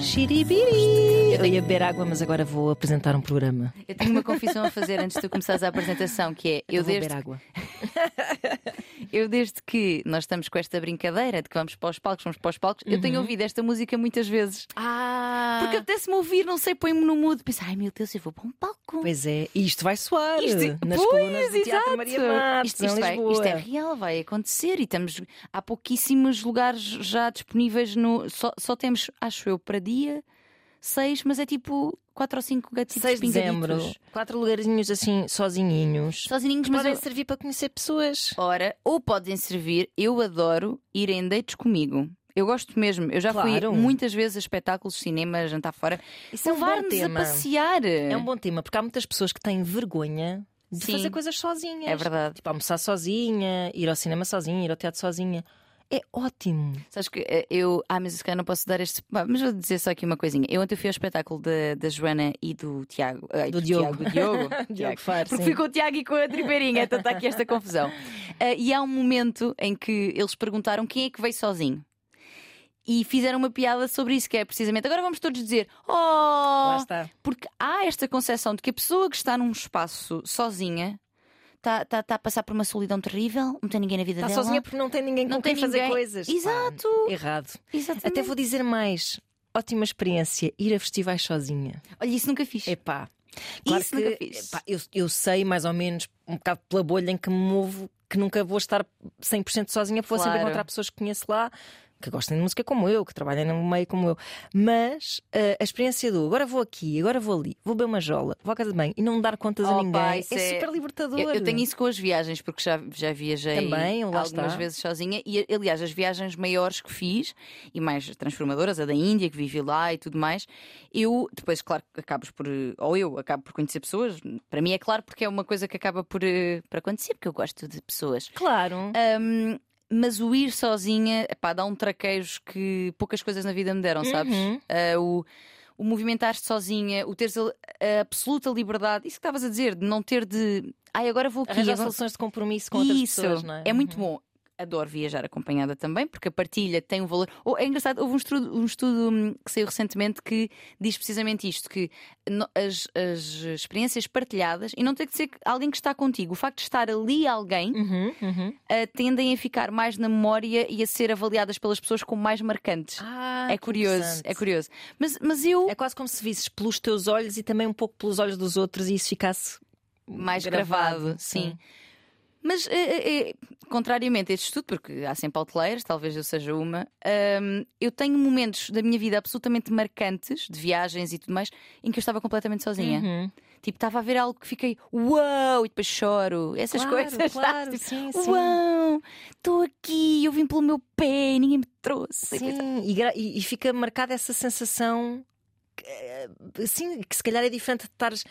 Xiribiri! Eu ia beber água, mas agora vou apresentar um programa. Eu tenho uma confissão a fazer antes de tu começares a apresentação, que é eu Eu vou desde, beber água. eu desde que nós estamos com esta brincadeira de que vamos para os palcos, vamos para os palcos, eu tenho ouvido esta música muitas vezes. Ah! Porque apetece-me ouvir, não sei, põe-me no mood, penso, ai meu Deus, eu vou para um palco. Pois é, e isto vai soar Isto- nas pois, do Teatro exato. Maria Matos, isto, isto vai- isto é real, vai acontecer e estamos há pouquíssimos lugares já disponíveis no. Só, só temos, acho eu, para dia seis, mas é tipo quatro ou cinco gatitos 6 de dezembro, quatro lugarzinhos assim, sozinhinhos. Sozinhos, mas Podem eu- servir para conhecer pessoas. Ora, ou podem servir, eu adoro ir em dates comigo. Eu gosto mesmo. Eu já Claro. fui muitas vezes a espetáculos cinema, jantar fora. Isso é um bom Levar-nos a passear. É um bom tema, porque há muitas pessoas que têm vergonha de Sim. fazer coisas sozinhas. É verdade. Tipo, almoçar sozinha, ir ao cinema sozinha, ir ao teatro sozinha. É ótimo. Sabes que eh, eu. Ah, mas se calhar não posso dar este. Mas vou dizer só aqui uma coisinha. Eu ontem fui ao espetáculo da, Joana e do Tiago. ai, Do Diogo. Tiago, do Diogo. Diogo. Faro, Porque sim. fui com o Tiago e com a Tripeirinha, então está aqui esta confusão. Ah, e há um momento em que eles perguntaram quem é que veio sozinho. E fizeram uma piada sobre isso, que é precisamente agora vamos todos dizer Oh! Lá está. Porque há esta concepção de que a pessoa que está num espaço sozinha está tá, tá a passar por uma solidão terrível, não tem ninguém na vida Está dela. sozinha porque não tem ninguém com Não quem tem fazer ninguém. coisas. Exato. Pá, errado. Exatamente. Até vou dizer mais. Ótima experiência ir a festivais sozinha. Olha, isso nunca fiz. Epá. Claro Isso que, nunca fiz. epá, eu, eu sei mais ou menos, um bocado pela bolha em que me movo, que nunca vou estar 100% sozinha, porque vou sempre Claro. encontrar pessoas que conheço lá. Que gostem de música como eu, que trabalhem no meio como eu. Mas eh, a experiência do agora vou aqui, agora vou ali, vou beber uma jola, vou à casa de banho e não dar contas a Oh, ninguém pá, é, é- super libertador. Eu, eu tenho isso com as viagens, porque já, já viajei Também, algumas está. vezes sozinha. E, aliás, as viagens maiores que fiz e mais transformadoras, a da Índia, que vivi lá e tudo mais, eu depois, claro, acabas por. Ou eu acabo por conhecer pessoas. Para mim é claro, porque é uma coisa que acaba por, eh, por acontecer, porque eu gosto de pessoas. Claro. Ahm, mas o ir sozinha, dá um traquejo que poucas coisas na vida me deram, sabes? Uhum. Ah, o, o movimentar-te sozinha, o teres a, a absoluta liberdade, isso que estavas a dizer, de não ter de. Ai, agora vou aqui. Arranjar agora... soluções de compromisso com outras Isso pessoas, não é? muito bom. Adoro viajar acompanhada também, porque a partilha tem um valor. Ou, é engraçado, houve um estudo, um estudo hum, que saiu recentemente que diz precisamente isto: que as, as experiências partilhadas, e não tem que ser alguém que está contigo, o facto de estar ali alguém Uhum, uhum. ah, tendem a ficar mais na memória e a ser avaliadas pelas pessoas como mais marcantes. Ah, é curioso, é curioso. Mas, mas eu, É quase como se visses pelos teus olhos e também um pouco pelos olhos dos outros e isso ficasse mais gravado, sim. Mas, eh, eh, eh, contrariamente a este estudo, porque há sempre outliers, talvez eu seja uma, hum, eu tenho momentos da minha vida absolutamente marcantes, de viagens e tudo mais, em que eu estava completamente sozinha. Uhum. Tipo, estava a ver algo que fiquei, uau, e depois choro. Essas Claro, coisas, claro, sabes? Tipo, sim, sim. Uau, estou aqui, eu vim pelo meu pé, ninguém me trouxe. Sim, e, gra- e- e fica marcada essa sensação que, eh, assim, que se calhar é diferente de estares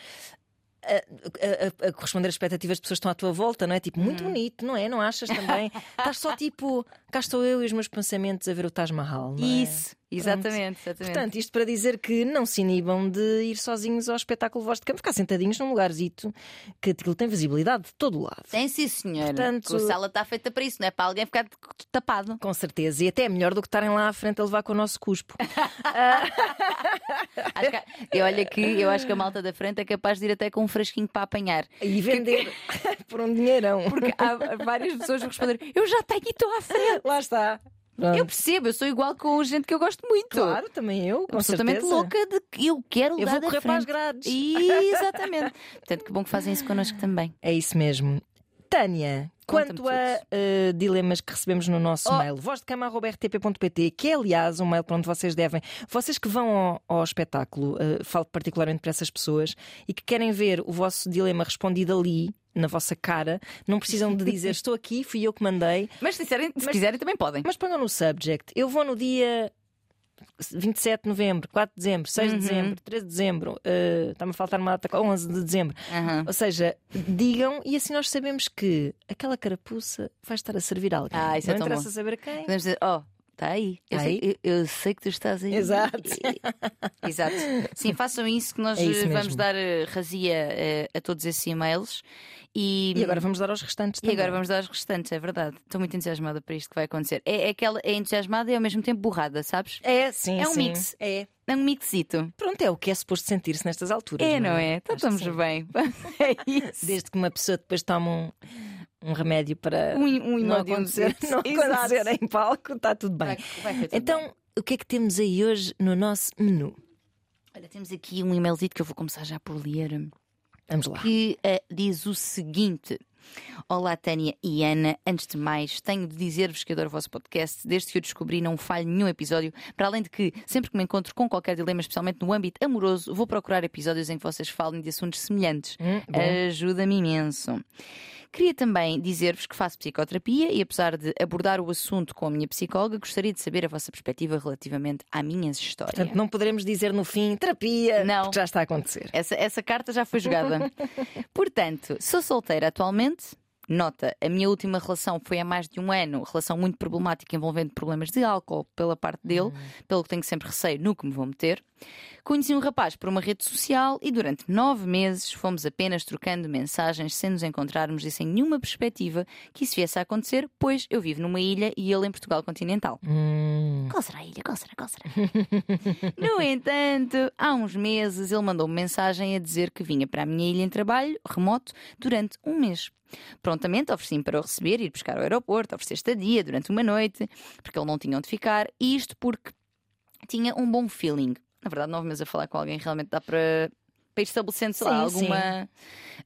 a, a- a- corresponder às expectativas das pessoas que estão à tua volta, não é? Tipo, muito bonito, não é? Não achas também? Estás só tipo, cá estou eu e os meus pensamentos a ver o Taj Mahal, não é? Isso, exatamente, exatamente. Portanto, isto para dizer que não se inibam de ir sozinhos ao espetáculo Voz de Campo, ficar sentadinhos num lugarzito que aquilo tem visibilidade de todo o lado. Tem sim, senhor. Portanto- A sala está feita para isso, não é para alguém ficar tapado. Com certeza, e até é melhor do que estarem lá à frente a levar com o nosso cuspo. Que- e olha que eu acho que a malta da frente é capaz de ir até com um frasquinho para apanhar. E vender por um dinheirão. Porque há várias pessoas que responder: Eu já tenho e estou à frente. Lá está. Eu percebo, eu sou igual com gente que eu gosto muito. Claro, também eu, com Absolutamente certeza. louca de que eu quero Eu vou correr para as grades. Exatamente. Portanto, que bom que fazem isso connosco também. É isso mesmo. Tânia, quanto a eh, dilemas que recebemos no nosso Oh. mail, vozdecama.rtp.pt, que é aliás um mail para onde vocês devem, vocês que vão ao, ao espetáculo, eh, falo particularmente para essas pessoas e que querem ver o vosso dilema respondido ali, na vossa cara, não precisam de dizer estou aqui, fui eu que mandei, Mas se, quiserem, se Mas- quiserem também podem. mas ponham no subject. Eu vou no dia 27 de novembro, 4 de dezembro, 6 de Uhum. dezembro, 13 de dezembro, eh, está-me a faltar uma data, 11 de dezembro. Aham. Ou seja, digam e assim nós sabemos que aquela carapuça vai estar a servir a alguém. Ah, isso é não tão interessa saber quem. Podemos dizer: Oh, Está aí. Eu, Tá sei, aí? eu- eu sei que tu estás aí. Exato. Exato. Sim, façam isso que nós É isso eh, vamos dar eh, razia eh, a todos esses e-mails. E, E agora vamos dar aos restantes e também. agora vamos dar os restantes, é verdade. Estou muito entusiasmada para isto que vai acontecer. É, é aquela é entusiasmada e ao mesmo tempo borrada, sabes? É, sim, É um sim. mix. É. É um mixito. Pronto, é o que é suposto sentir-se nestas alturas. É, não é? Então Acho estamos bem. É isso. Desde que uma pessoa depois toma um, um remédio para Um, um não acontecer, não acontecer em palco, está tudo bem. Vai, vai tudo Então, bem. o que é que temos aí hoje no nosso menu? Olha, temos aqui um e-mailzito que eu vou começar já por ler. Vamos lá. que eh, diz o seguinte. Olá, Tânia e Ana. Antes de mais, tenho de dizer-vos que adoro o vosso podcast. Desde que o descobri, não falho nenhum episódio. Para além de que, sempre que me encontro com qualquer dilema, especialmente no âmbito amoroso, vou procurar episódios em que vocês falem de assuntos semelhantes. Hum. Ajuda-me imenso. Queria também dizer-vos que faço psicoterapia e, apesar de abordar o assunto com a minha psicóloga, gostaria de saber a vossa perspectiva relativamente à minha história. Portanto, não poderemos dizer no fim terapia, Não. porque já está a acontecer. Essa, essa carta já foi jogada. Portanto, sou solteira atualmente. Nota, a minha última relação foi há mais de um ano, relação muito problemática envolvendo problemas de álcool pela parte dele, pelo que tenho sempre receio no que me vou meter. Conheci um rapaz por uma rede social e durante nove meses fomos apenas trocando mensagens sem nos encontrarmos e sem nenhuma perspectiva que isso viesse a acontecer, pois eu vivo numa ilha e ele em Portugal continental. Hum, Qual será a ilha? Qual será? Qual será? no entanto, há uns meses ele mandou-me mensagem a dizer que vinha para a minha ilha em trabalho remoto durante um mês. Prontamente ofereci-me para o receber, ir buscar ao aeroporto, oferecer estadia durante uma noite, porque ele não tinha onde ficar, e isto porque tinha um bom feeling. Na verdade, nove meses a falar com alguém realmente dá para, para ir estabelecendo, sei lá, alguma.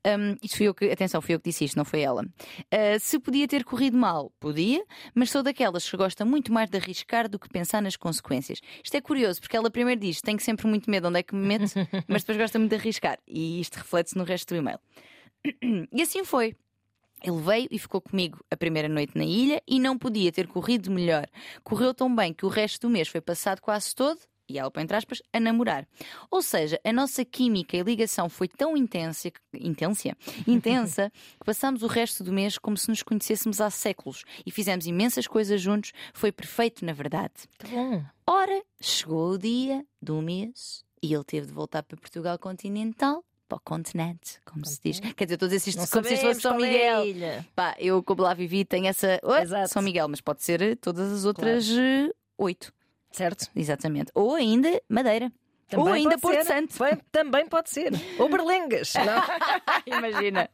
Um, isto fui eu que, atenção, fui eu que disse isto, não foi ela. Uh, se podia ter corrido mal, podia, mas sou daquelas que gosta muito mais de arriscar do que pensar nas consequências. Isto é curioso, porque ela primeiro diz: tenho sempre muito medo onde é que me meto, mas depois gosta muito de arriscar. E isto reflete-se no resto do e-mail. E assim foi. Ele veio e ficou comigo a primeira noite na ilha e não podia ter corrido melhor. Correu tão bem que o resto do mês foi passado quase todo, e ela põe entre aspas, a namorar. Ou seja, a nossa química e ligação foi tão intensa, intensa, intensa que passámos o resto do mês como se nos conhecêssemos há séculos e fizemos imensas coisas juntos. Foi perfeito, na verdade. que bom. Ora, chegou o dia do mês e ele teve de voltar para Portugal continental. Para o continente, como se diz. Quer dizer, todos esses Não como se fosse São é Miguel. ilha. Pá, eu como lá vivi tenho essa. Exato. São Miguel, mas pode ser todas as outras eh, oito. Certo? Exatamente. Ou ainda Madeira. Ou Também ainda pode Porto. Santo. Também pode ser. Ou Berlengas. Imagina.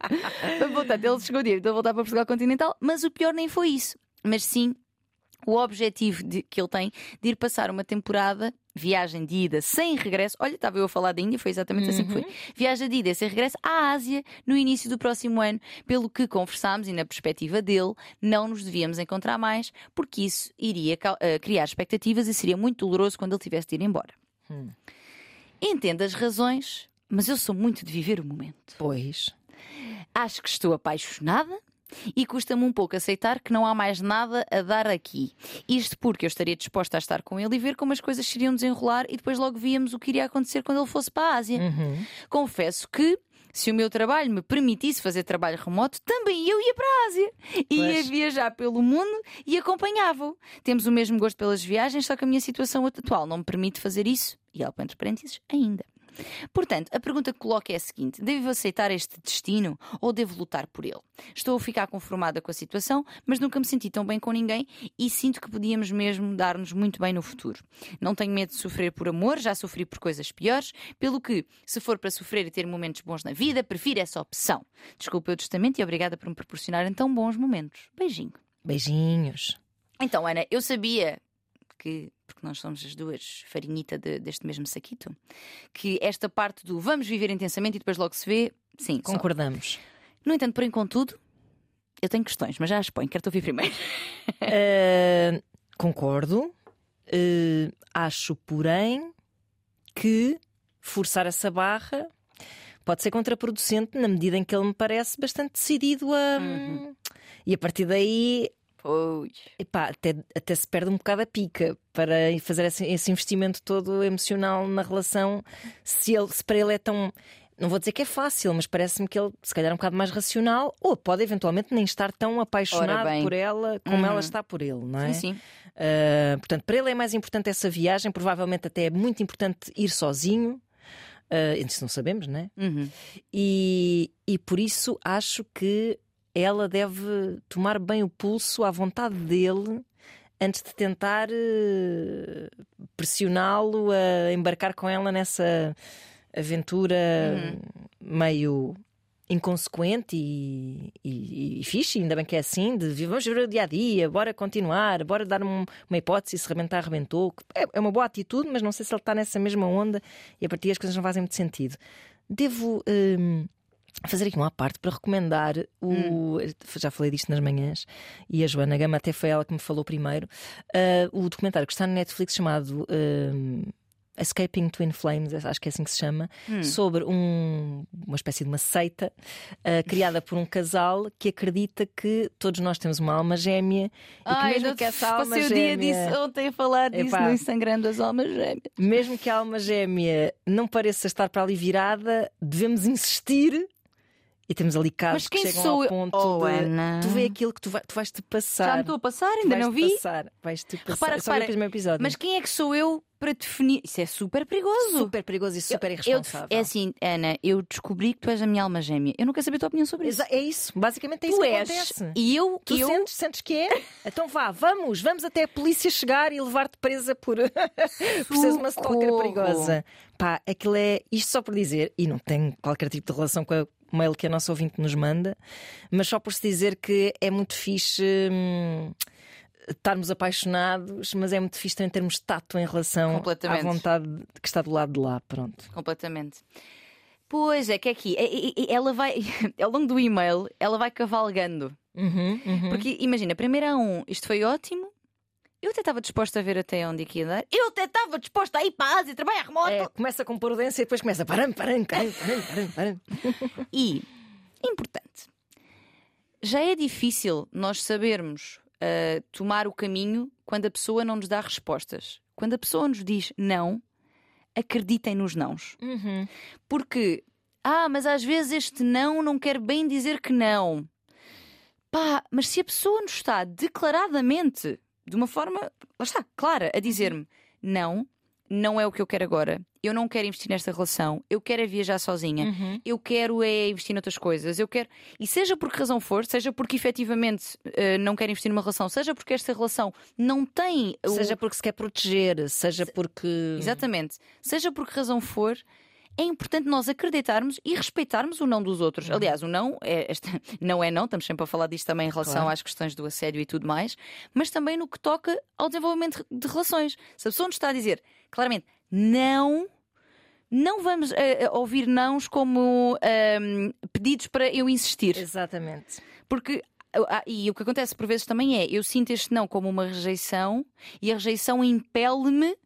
Portanto, ele chegou dia de voltar para Portugal continental, mas o pior nem foi isso. Mas sim o objetivo de- que ele tem de ir passar uma temporada, viagem de ida sem regresso. Olha, estava eu a falar da Índia, foi exatamente assim que foi. Viagem de ida sem regresso à Ásia no início do próximo ano, pelo que conversámos e na perspectiva dele, não nos devíamos encontrar mais, porque isso iria eh, criar expectativas e seria muito doloroso quando ele tivesse de ir embora. Entendo as razões, mas eu sou muito de viver o momento. Pois. Acho que estou apaixonada e custa-me um pouco aceitar que não há mais nada a dar aqui. Isto porque eu estaria disposta a estar com ele e ver como as coisas se iriam desenrolar e depois logo víamos o que iria acontecer quando ele fosse para a Ásia. Uhum. Confesso que. Se o meu trabalho me permitisse fazer trabalho remoto, também eu ia para a Ásia. Ia Pois. viajar pelo mundo e acompanhava-o. Temos o mesmo gosto pelas viagens, só que a minha situação atual não me permite fazer isso. E ela põe entre parênteses, ainda. Portanto, a pergunta que coloco é a seguinte: devo aceitar este destino ou devo lutar por ele? Estou a ficar conformada com a situação, mas nunca me senti tão bem com ninguém e sinto que podíamos mesmo dar-nos muito bem no futuro. Não tenho medo de sofrer por amor, já sofri por coisas piores, pelo que, se for para sofrer e ter momentos bons na vida, prefiro essa opção. Desculpa o testamento e obrigada por me proporcionarem tão bons momentos. Beijinho. Beijinhos. Então, Ana, eu sabia que, porque nós somos as duas farinhita de- deste mesmo saquito, que esta parte do vamos viver intensamente e depois logo se vê, sim, só. Concordamos. No entanto, porém, contudo, eu tenho questões, mas já as ponho, quero-te ouvir primeiro. Uh, concordo. Uh, acho, porém, que forçar essa barra pode ser contraproducente na medida em que ele me parece bastante decidido a. Uhum. E a partir daí, Pois. epá, até, até se perde um bocado a pica para fazer esse, esse investimento todo emocional na relação. Se, ele, se para ele é tão. não vou dizer que é fácil, mas parece-me que ele se calhar é um bocado mais racional, ou pode eventualmente nem estar tão apaixonado por ela como Uhum. ela está por ele, não é? Sim, sim. Uh, portanto, para ele é mais importante essa viagem, provavelmente até é muito importante ir sozinho. Uh, isso não sabemos, né? Uhum. E, e por isso acho que ela deve tomar bem o pulso à vontade dele antes de tentar eh, pressioná-lo a embarcar com ela nessa aventura meio inconsequente e, e, e fixe, ainda bem que é assim, de vamos ver o dia a dia, bora continuar, bora dar um- uma hipótese, se rebentar, arrebentou. É, é uma boa atitude, mas não sei se ele está nessa mesma onda e a partir daí as coisas não fazem muito sentido. Devo hum, fazer aqui uma parte para recomendar o. Já falei disto nas manhãs e a Joana Gama até foi ela que me falou primeiro. ah, o documentário que está no Netflix chamado. hum, Escaping Twin Flames, acho que é assim que se chama, sobre um- uma espécie de uma seita ah, criada por um casal que acredita que todos nós temos uma alma gêmea e que Ai, mesmo que essa alma passei o dia gêmea, disso ontem a falar disso Epá. no Sangrando as Almas Gêmeas. mesmo que a alma gêmea não pareça estar para ali virada, devemos insistir. E temos ali casos Mas quem que chegam sou ao eu? ponto Oh, de Ana. tu vê aquilo que tu, vai, tu vais te passar. Já me estou a passar, ainda não vi. Passar. Vais te passar. Repara, Eu só repara, episódio. Mas quem é que sou eu para definir? Isso é super perigoso. super perigoso e super Eu- irresponsável. é assim, Ana, eu descobri que tu és a minha alma gêmea. Eu não quero saber a tua opinião sobre isso. É isso, basicamente é isso tu que és. acontece. E eu. Tu eu... sentes, sentes que é? Então vá, vamos, vamos até a polícia chegar e levar-te presa por, por seres uma stalker perigosa. Pá, aquilo é isto só por dizer, e não tem qualquer tipo de relação com a mail que a nossa ouvinte nos manda, mas só por se dizer que é muito fixe. hum, Estarmos apaixonados, mas é muito fixe também termos tato em relação à vontade que está do lado de lá. Pronto. Completamente. Pois é, que é aqui. é- é- é- Ela vai, ao longo do e-mail, ela vai cavalgando. Uhum, uhum. Porque imagina, primeiro há um, isto foi ótimo. Eu até estava disposta a ver até onde é que ia dar. Eu até estava disposta a ir para a Ásia trabalhar remoto. É, começa com prudência e depois começa param, param, param, param, param. E, importante, já é difícil nós sabermos ah, tomar o caminho quando a pessoa não nos dá respostas. Quando a pessoa nos diz não, acreditem nos nãos. Uhum. Porque, ah, mas às vezes este não não quer bem dizer que não. Pá, mas se a pessoa nos está declaradamente, de uma forma, lá está, clara, a dizer-me não, não é o que eu quero agora. Eu não quero investir nesta relação. Eu quero é viajar sozinha. Uhum. Eu quero é investir noutras coisas. Eu quero. E seja por que razão for, seja porque efetivamente eh, não quero investir numa relação, seja porque esta relação não tem. o- Seja porque se quer proteger, seja porque. Exatamente. Seja por que razão for, é importante nós acreditarmos e respeitarmos o não dos outros. Uhum. Aliás, o não é, esta- não é não, estamos sempre a falar disto também em relação Claro. às questões do assédio e tudo mais, mas também no que toca ao desenvolvimento de relações. Se a pessoa nos está a dizer claramente não. Não vamos eh, ouvir nãos como ahm, pedidos para eu insistir. Exatamente. Porque ah, e o que acontece por vezes também é eu sinto este não como uma rejeição e a rejeição impele-me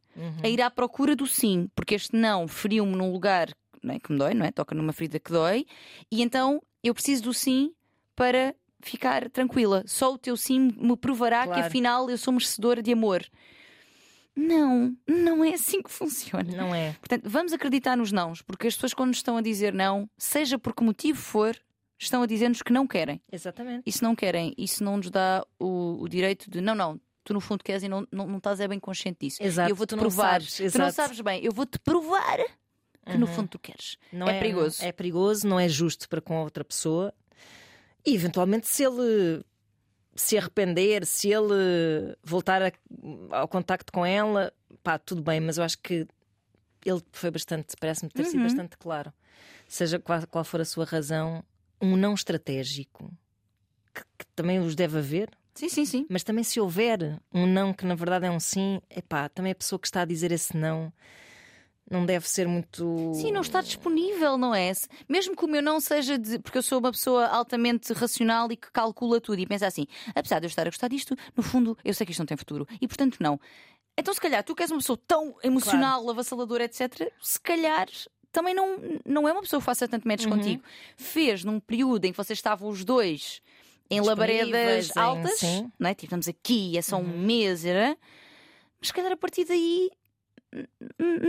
a ir à procura do sim, porque este não feriu-me num lugar não é, que me dói, não é? Toca numa ferida que dói, e então eu preciso do sim para ficar tranquila. Só o teu sim me provará que Claro. afinal eu sou merecedora de amor. Não, não é assim que funciona. Não é? Portanto, vamos acreditar nos nãos, porque as pessoas, quando nos estão a dizer não, seja por que motivo for, estão a dizer-nos que não querem. Exatamente. E se não querem, isso não nos dá o, o direito de não, não, tu no fundo queres e não, não, não estás é bem consciente disso. Exato, eu vou-te tu não provar. sabes, tu não sabes bem, eu vou-te provar que no Uhum. fundo tu queres. Não É perigoso. É perigoso, não é justo para com a outra pessoa. E eventualmente, se ele se arrepender, se ele voltar a- ao contacto com ela, pá, tudo bem, mas eu acho que ele foi bastante, parece-me ter sido Uhum. bastante claro. Seja qual, qual for a sua razão, um não estratégico, que, que também os deve haver, Sim, sim, sim. mas também se houver um não que na verdade é um sim, epá, também a pessoa que está a dizer esse não não deve ser muito. Sim, não está disponível, não é? Mesmo que o meu não seja de. Porque eu sou uma pessoa altamente racional e que calcula tudo e pensa assim: apesar de eu estar a gostar disto, no fundo eu sei que isto não tem futuro e portanto não. Então, se calhar, tu que és uma pessoa tão emocional, avassaladora, etc., se calhar também não, não é uma pessoa que faça tanto match Uhum. contigo. Fez num período em que vocês estavam os dois em labaredas em- altas, sim. não é? Tipo, estamos aqui, é só Uhum. um mês, era? mas se calhar a partir daí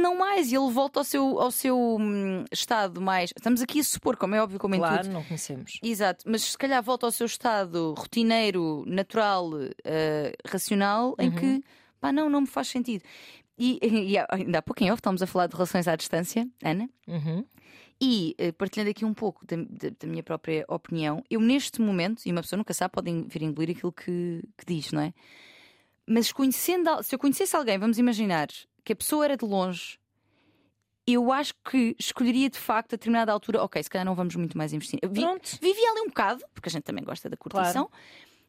não mais, e ele volta ao seu, ao seu hum, estado mais. Estamos aqui a supor, como é óbvio, como em Claro, tudo. não conhecemos. Exato, mas se calhar volta ao seu estado rotineiro, natural, eh, racional, em que pá, não, não me faz sentido. E, e ainda há pouco em off estávamos a falar de relações à distância, Ana, Uhum. E eh, partilhando aqui um pouco da, da- da minha própria opinião, eu neste momento, e uma pessoa nunca sabe, pode vir engolir aquilo que, que diz, não é? Mas conhecendo, se eu conhecesse alguém, vamos imaginar que a pessoa era de longe, eu acho que escolheria de facto a determinada altura, ok, se calhar não vamos muito mais investir. Vi- Pronto. Vivia ali um bocado, porque a gente também gosta da curtição,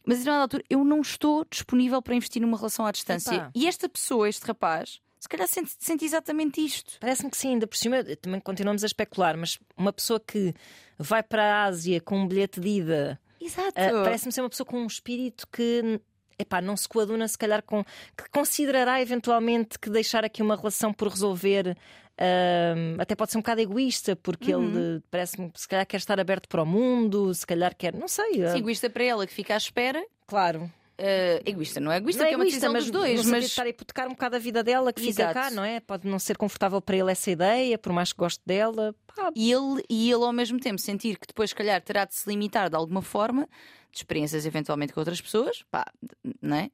mas a determinada altura eu não estou disponível para investir numa relação à distância. Epá. E esta pessoa, este rapaz, se calhar sente, sente exatamente isto. Parece-me que sim, ainda por cima, também continuamos a especular, mas uma pessoa que vai para a Ásia com um bilhete de ida, Exato. ah, parece-me ser uma pessoa com um espírito que. Epá, não se coaduna se calhar com que considerará eventualmente que deixar aqui uma relação por resolver ah, até pode ser um bocado egoísta porque Uhum. ele parece-me que se calhar quer estar aberto para o mundo se calhar quer, não sei ah, Sim, egoísta para ela que fica à espera. claro Eh, egoísta, não é egoísta, não é que é uma decisão mas dos dois, mas estar a hipotecar um bocado a vida dela que fica Exato. cá, não é? Pode não ser confortável para ele essa ideia, por mais que goste dela. Pá, e ele, e ele ao mesmo tempo sentir que depois, se calhar, terá de se limitar de alguma forma de experiências eventualmente com outras pessoas, pá, não é?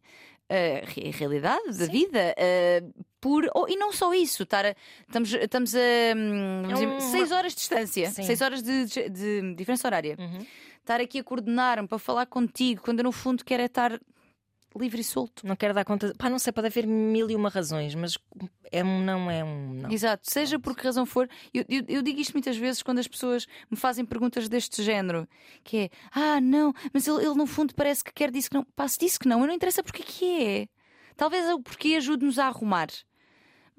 A re- realidade da vida. eh, por, oh, e não só isso, estar a- estamos, estamos a hum, É dizer, uma- seis horas de distância, Sim. seis horas de, de- de diferença horária. Uhum. Estar aqui a coordenar-me para falar contigo, quando eu no fundo quero é estar livre e solto. Não quero dar conta. Pá, não sei, pode haver mil e uma razões, mas é um não, é um não. Exato, seja por que razão for. Eu, eu- eu digo isto muitas vezes quando as pessoas me fazem perguntas deste género: que é, ah, não, mas ele, ele no fundo parece que quer dizer que não. Pá, se disse que não, eu não interessa porque que é. Talvez o porquê ajude-nos a arrumar.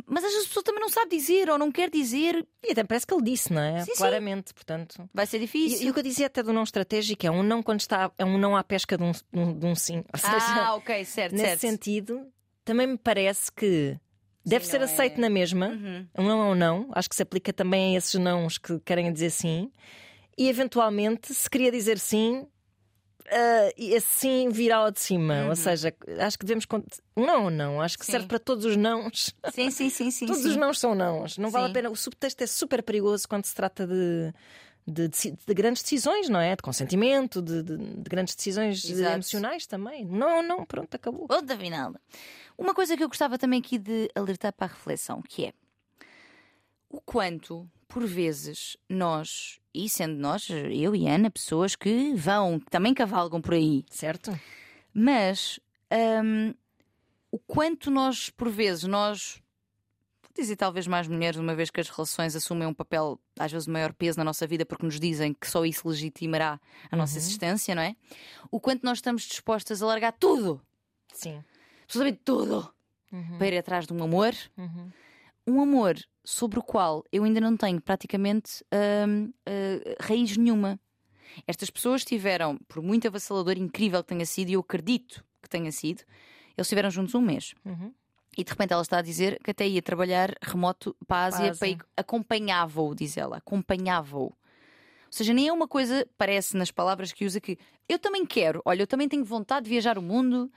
Mas às vezes a pessoa também não sabe dizer ou não quer dizer. E até parece que ele disse, não é? Sim, sim. Claramente, portanto. Vai ser E, difícil. e o que eu dizia até do não estratégico é um não quando está. É um não à pesca de um, de um, sim. Ou seja, Ah, ok, certo, nesse certo. sentido, também me parece que deve ser não aceito é- na mesma. Uhum. Um não é um não. Acho que se aplica também a esses nãos que querem dizer sim. E eventualmente, se queria dizer sim, ah, e esse sim virá ao de cima. Ou seja, acho que devemos. não não. Acho que Sim. serve para todos os nãos. Sim, sim, sim, sim. Todos sim. os nãos são nãos. Não vale a pena. O subtexto é super perigoso quando se trata de. De, de- de grandes decisões, não é? De consentimento, de, de- de grandes decisões emocionais também. Não, não, pronto, acabou. Ponto final. Uma coisa que eu gostava também aqui de alertar para a reflexão, que é o quanto, por vezes, nós, e sendo nós, eu e Ana, pessoas que vão, que também cavalgam por aí, Certo? mas hum, o quanto nós, por vezes, nós, vou dizer talvez mais mulheres, uma vez que as relações assumem um papel, às vezes, de maior peso na nossa vida, porque nos dizem que só isso legitimará a nossa existência, não é? O quanto nós estamos dispostas a largar tudo, Sim. absolutamente tudo, Uhum. para ir atrás de um amor, Uhum. Um amor sobre o qual eu ainda não tenho praticamente hum, eh, raiz nenhuma. Estas pessoas tiveram, por muito avassalador incrível que tenha sido, e eu acredito que tenha sido, eles estiveram juntos um mês. Uhum. E de repente ela está a dizer que até ia trabalhar remoto para a Ásia, para acompanhava-o, diz ela, acompanhava-o. Ou seja, nem é uma coisa, parece nas palavras que usa, que eu também quero, olha, eu também tenho vontade de viajar o mundo.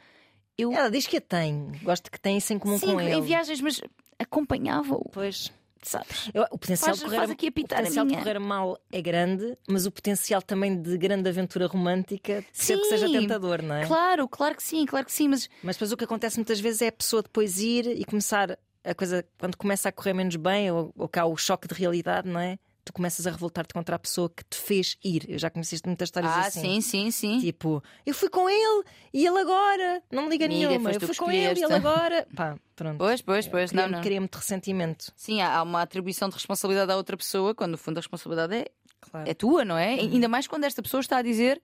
Eu, Ela diz que a tem. Gosto que tem isso em comum sim, com ele. em viagens, mas acompanhava-o, Pois. sabes? Eu- o potencial, Faz- de correr, faz aqui o apitar a potencial de minha. correr mal é grande, mas o potencial também de grande aventura romântica ser que seja Sim. tentador, não é? Claro, claro que sim, claro que sim, mas Mas depois o que acontece muitas vezes é a pessoa depois ir e começar a coisa, quando começa a correr menos bem, ou, ou cá o choque de realidade, não é? Tu começas a revoltar-te contra a pessoa que te fez ir. Eu já conheci muitas histórias ah, assim. sim, sim, sim. Tipo, eu fui com ele e ele agora. Não me liga Amiga, nenhuma. Eu fui com ele e ele agora. Pá, pronto. Pois, pois, pois, não, Cria-me não. cria muito ressentimento. Sim, há uma atribuição de responsabilidade à outra pessoa, quando no fundo a responsabilidade é, Claro. é tua, não é? Uhum. Ainda mais quando esta pessoa está a dizer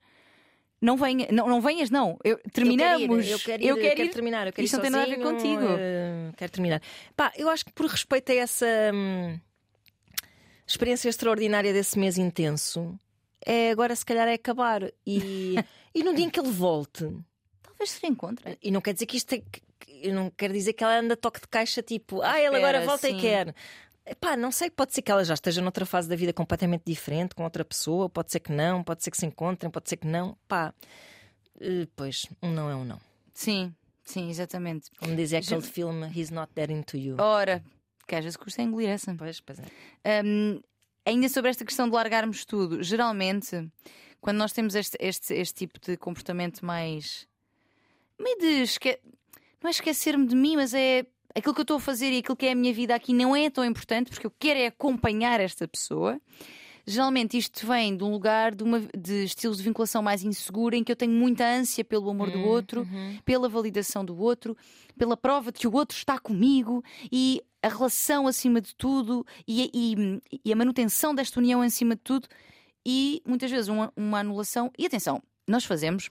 não, venha, não, não venhas, não. Eu, terminamos. Eu quero ir, eu quero, ir, terminar. Eu quero Isto ir não tem nada a ver contigo. eh, quero terminar. Pá, eu acho que por respeito a essa hum, experiência extraordinária desse mês intenso, é agora se calhar é acabar. E, e no dia em que ele volte, Talvez se reencontrem. e não quer dizer que isto é. que- Eu não quero dizer que ela anda a toque de caixa tipo, ah, ele agora volta sim. e quer. Pá, não sei, pode ser que ela já esteja noutra fase da vida completamente diferente, com outra pessoa, pode ser que não, pode ser que se encontrem, pode ser que não. Pá, eh, pois, um não é um não. Sim, sim, exatamente. Como dizia aquele filme, He's Not That Into You. Ora, que às vezes custa engolir essa. Pois, pois é. Um, ainda sobre esta questão de largarmos tudo, geralmente, quando nós temos este, este, este tipo de comportamento mais. meio de. Esque... não é esquecer-me de mim, mas é. aquilo que eu estou a fazer e aquilo que é a minha vida aqui não é tão importante porque eu quero é acompanhar esta pessoa. Geralmente isto vem de um lugar de, uma, de estilos de vinculação mais inseguro, em que eu tenho muita ânsia pelo amor do outro, pela validação do outro, pela prova de que o outro está comigo e a relação acima de tudo e, e, e a manutenção desta união acima de tudo e muitas vezes uma, uma anulação. E atenção, nós fazemos.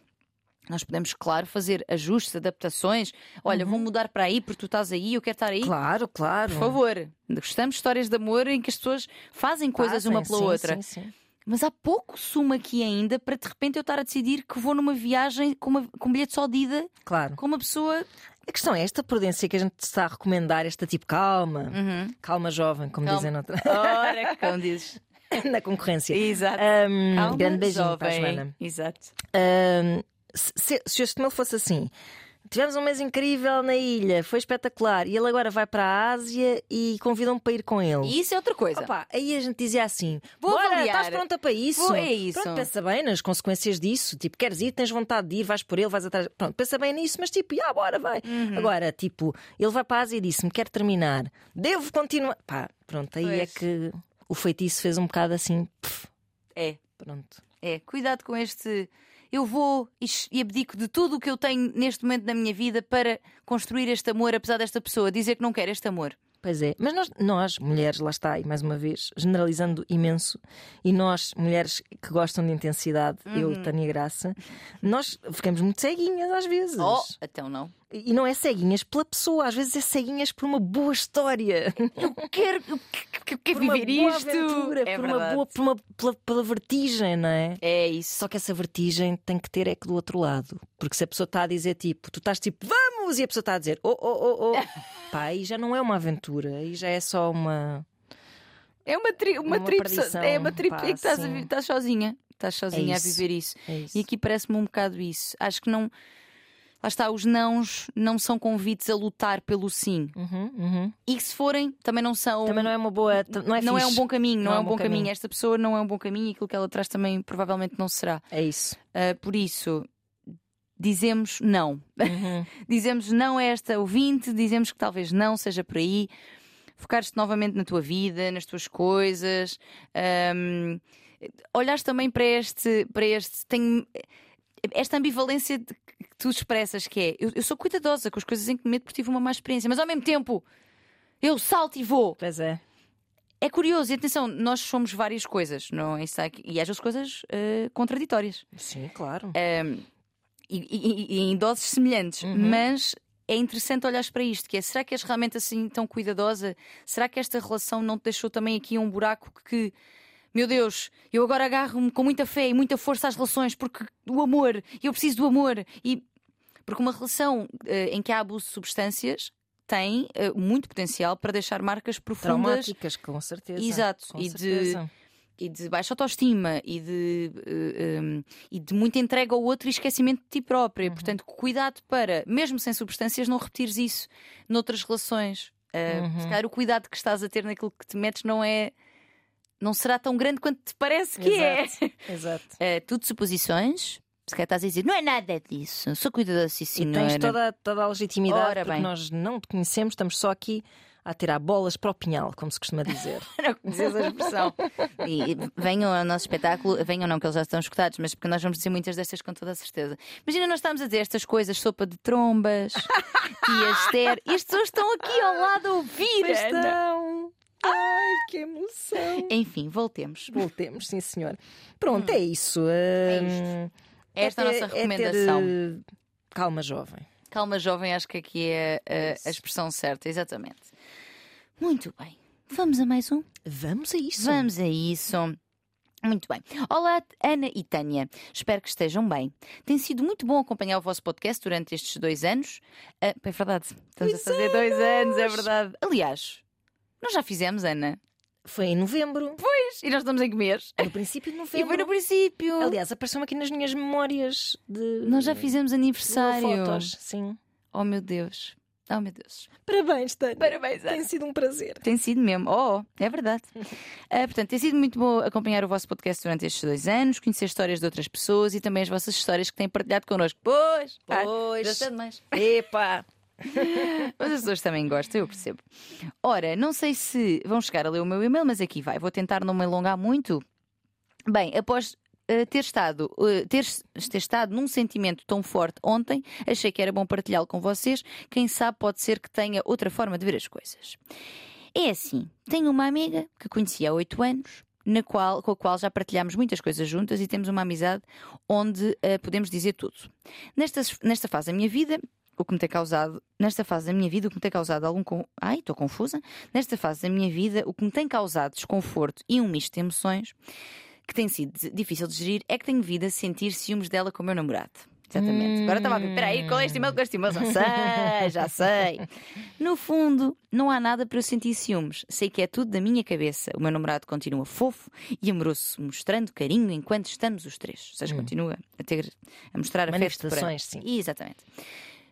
Nós podemos, claro, fazer ajustes, adaptações. Olha, vou mudar para aí porque tu estás aí, eu quero estar aí. Claro, claro. Por favor, gostamos de histórias de amor em que as pessoas fazem coisas Fazem, uma pela sim, outra. Sim, sim. Mas há pouco sumo aqui ainda para de repente eu estar a decidir que vou numa viagem com, uma, com um bilhete só de ida Claro. com uma pessoa. A questão é esta prudência que a gente está a recomendar, esta tipo calma, calma jovem, como Calma. dizem noutra... Ora, como dizes. na concorrência. Exato. Um, Calma, grande beijinho para a jovem. Joana. Exato. Um, se, se, este meu fosse assim, tivemos um mês incrível na ilha, foi espetacular, e ele agora vai para a Ásia e convidam-me para ir com ele. E isso é outra coisa. Opa, aí a gente dizia assim: Vou Bora, avaliar. estás pronta para isso? Vou- é isso. Pronto, pensa bem nas consequências disso. Tipo, queres ir, tens vontade de ir, vais por ele, vais atrás. Pronto, pensa bem nisso, mas tipo, já, bora, vai. Uhum. Agora, tipo, ele vai para a Ásia e disse-me: quero terminar, devo continuar. Pá, pronto, aí é Pois. que o feitiço fez um bocado assim. pff, É, pronto. é. Cuidado com este. Eu vou e abdico de tudo o que eu tenho neste momento na minha vida para construir este amor, apesar desta pessoa dizer que não quer este amor. Pois é, mas nós, nós, mulheres, lá está, e mais uma vez, generalizando imenso, e nós, mulheres que gostam de intensidade, Uhum. eu, Tânia Graça, nós ficamos muito ceguinhas às vezes. Oh, então não. E não é ceguinhas pela pessoa, às vezes é ceguinhas por uma boa história. Eu quero, eu quero, quero por uma viver boa isto. aventura, é por uma verdade. boa, por uma, pela, pela vertigem, não é? É isso. Só que essa vertigem tem que ter é que do outro lado. Porque se a pessoa está a dizer tipo, tu estás tipo, vamos! E a pessoa está a dizer, oh, oh, oh, oh. Pá, aí já não é uma aventura, aí já é só uma. É uma, tri, uma, Uma trip, é uma trip pá, em que estás, a estás sozinha. Estás sozinha a isso. viver isso. É isso. E aqui parece-me um bocado isso. Acho que não. Lá está, os nãos não são convites a lutar pelo sim. Uhum, uhum. E se forem, também não são. Também não é uma boa. Não é, não é um bom caminho, não, é um bom caminho. Esta pessoa não é um bom caminho e aquilo que ela traz também provavelmente não será. É isso. Ah, por isso, dizemos não. Uhum. dizemos não a esta ouvinte, dizemos que talvez não seja por aí. Focares-te novamente na tua vida, nas tuas coisas. Ahm, olhares também para este. Para este tenho, esta ambivalência de- que tu expressas, que é eu, eu sou cuidadosa com as coisas em que me meto porque tive uma má experiência, mas ao mesmo tempo eu salto e vou. Pois é. É curioso, e atenção, nós somos várias coisas, não é? E às vezes coisas eh, contraditórias. Sim, claro. Um, e, e- e em doses semelhantes, mas é interessante olhar para isto: que é será que és realmente assim tão cuidadosa? Será que esta relação não te deixou também aqui um buraco que, meu Deus, eu agora agarro-me com muita fé e muita força às relações porque o amor, eu preciso do amor. E porque uma relação eh, em que há abuso de substâncias tem eh, muito potencial para deixar marcas profundas Traumáticas, com certeza. Exato, Com e de- certeza. E de baixa autoestima e de, eh, um, e de muita entrega ao outro e esquecimento de ti própria. Uhum. Portanto, cuidado para, mesmo sem substâncias, não repetires isso noutras relações. Uh, Uhum. Se calhar o cuidado que estás a ter naquilo que te metes não é. Não será tão grande quanto te parece que Exato. Exato. é. Uh, tudo suposições. Se calhar estás a dizer, não é nada disso, sou cuidadosa sim, E senhora. tens toda, toda a legitimidade, Ora porque bem. nós não te conhecemos, estamos só aqui a tirar bolas para o pinhal, como se costuma dizer. Não conheces a expressão. E venham ao nosso espetáculo, venham não, que eles já estão escutados, mas porque nós vamos dizer muitas destas com toda a certeza. Imagina, nós estamos a dizer estas coisas, sopa de trombas, tia Esther, e as pessoas estão aqui ao lado a ouvir. Estão. Ai, que emoção. Enfim, voltemos. Voltemos, sim, senhor. Pronto, é isso. Hum, Esta é a ter- nossa ter, recomendação. eh, calma, jovem. Calma, jovem, acho que aqui é a, Isso. a expressão certa, exatamente. Muito bem. Vamos a mais um? Vamos a isso. Vamos a isso. Muito bem. Olá, Ana e Tânia. Espero que estejam bem. Tem sido muito bom acompanhar o vosso podcast durante estes dois anos. Ah, é verdade, estamos a fazer dois anos, é verdade. Aliás, nós já fizemos, Ana. Foi em novembro. Pois, e nós estamos em que mês? No princípio de E novembro. foi no princípio. Aliás, apareceu-me aqui nas minhas memórias de. Nós já fizemos aniversário. fotos. Sim. Oh meu Deus. Oh, meu Deus. Parabéns, Tânia. Parabéns, Tem sido um prazer. Tem sido mesmo. Oh, é verdade. Uh, portanto, tem sido muito bom acompanhar o vosso podcast durante estes dois anos, conhecer histórias de outras pessoas e também as vossas histórias que têm partilhado connosco. Pois, Pois. já sei demais. Epá! Mas as pessoas também gostam, eu percebo. Ora, não sei se vão chegar a ler o meu e-mail, mas aqui vai. Vou tentar não me alongar muito. Bem, após uh, ter estado, uh, ter, ter estado num sentimento tão forte ontem, achei que era bom partilhá-lo com vocês. Quem sabe pode ser que tenha outra forma de ver as coisas. É assim, tenho uma amiga que conheci há oito anos. Na qual, com a qual já partilhamos muitas coisas juntas e temos uma amizade onde uh, podemos dizer tudo. Nesta, nesta fase da minha vida, o que me tem causado, nesta fase da minha vida, o que me tem causado algum. con- Ai, estou confusa. Nesta fase da minha vida, o que me tem causado desconforto e um misto de emoções que tem sido difícil de gerir é que tenho vindo a sentir ciúmes dela com o meu namorado. Exatamente. Agora estava a ver, peraí, qual é este e-mail com este e-mail? Já sei, já sei. No fundo, não há nada para eu sentir ciúmes. Sei que é tudo da minha cabeça. O meu namorado continua fofo e amoroso, mostrando carinho enquanto estamos os três. Ou seja, continua a ter a mostrar afeto. Manifestações, sim. Exatamente.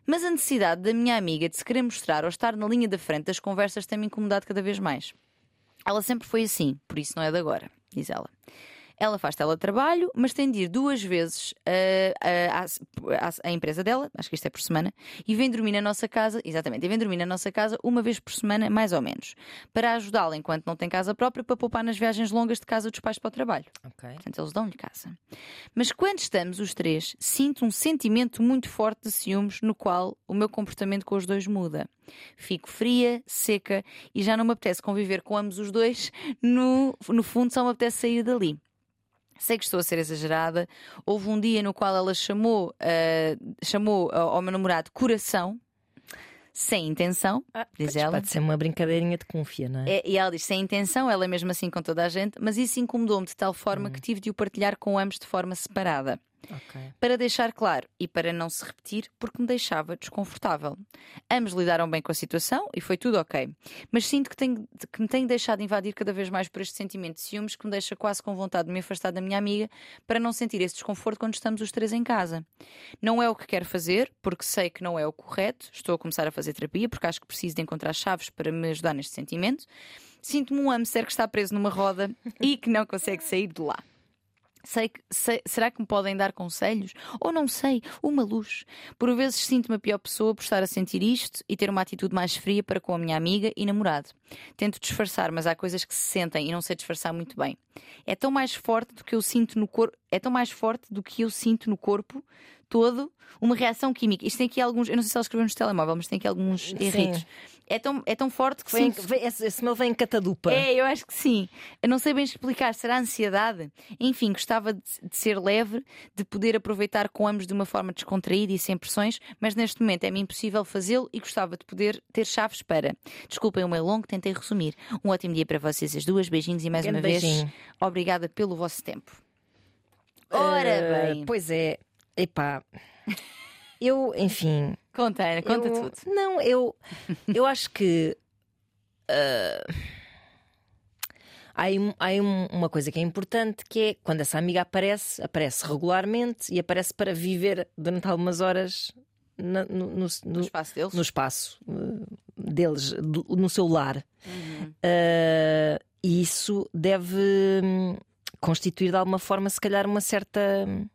Mas a necessidade da minha amiga de se querer mostrar ou estar na linha da frente das conversas tem-me incomodado cada vez mais. Ela sempre foi assim, por isso não é de agora, diz ela. Ela faz teletrabalho, mas tem de ir duas vezes ah, ah, à, empresa dela, acho que isto é por semana, e vem dormir na nossa casa, exatamente, e vem dormir na nossa casa uma vez por semana, mais ou menos, para ajudá-la enquanto não tem casa própria, para poupar nas viagens longas de casa dos pais para o trabalho. Ok. Portanto, eles dão-lhe casa. Mas quando estamos os três, sinto um sentimento muito forte de ciúmes, no qual o meu comportamento com os dois muda. Fico fria, seca e já não me apetece conviver com ambos os dois. No, no fundo, só me apetece sair dali. Sei que estou a ser exagerada. Houve um dia no qual ela chamou, ah, chamou ao ao meu namorado coração, sem intenção, diz Pois, ela. Pode ser uma brincadeirinha de confia, não é? É, e ela diz sem intenção, ela é mesmo assim com toda a gente, mas isso incomodou-me de tal forma Hum. que tive de o partilhar com ambos de forma separada. Ok. Para deixar claro e para não se repetir, porque me deixava desconfortável. Ambos lidaram bem com a situação e foi tudo ok. Mas sinto que, tenho- que me tenho deixado invadir cada vez mais por este sentimento de ciúmes que me deixa quase com vontade de me afastar da minha amiga para não sentir esse desconforto quando estamos os três em casa. Não é o que quero fazer, porque sei que não é o correto. Estou a começar a fazer terapia porque acho que preciso de encontrar chaves para me ajudar neste sentimento. Sinto-me um hamster que está preso numa roda e que não consegue sair de lá. Sei sei- será que me podem dar conselhos? Ou não sei, uma luz. Por vezes sinto-me a pior pessoa por estar a sentir isto e ter uma atitude mais fria para com a minha amiga e namorado. Tento disfarçar, mas há coisas que se sentem e não sei disfarçar muito bem. É tão mais forte do que eu sinto no corpo, é tão mais forte do que eu sinto no corpo todo uma reação química. Isto tem aqui alguns, eu não sei se ela escreveu no telemóvel, mas tem aqui alguns erritos. É tão, é tão forte que Vem, sinto- vem- esse, esse meu vem em catadupa. é, eu acho que sim. Eu não sei bem explicar. Será ansiedade? Enfim, gostava de, de ser leve, de poder aproveitar com ambos de uma forma descontraída e sem pressões, mas neste momento é-me impossível fazê-lo e gostava de poder ter chaves para. Desculpem o meu longo, tentei resumir. Um ótimo dia para vocês as duas. Beijinhos e mais Grande uma vez, beijinho. obrigada pelo vosso tempo. Ora Ah, bem, Pois é, epá. Eu, enfim. conta, Ana, conta eu- tudo. Não, eu, eu acho que. ah, há há um- uma coisa que é importante que é quando essa amiga aparece, aparece regularmente e aparece para viver durante algumas horas na- no, no- no- No espaço deles. no espaço eh, deles, no seu lar. Uhum. Uh, e isso deve hum, constituir de alguma forma, se calhar, uma certa. hum,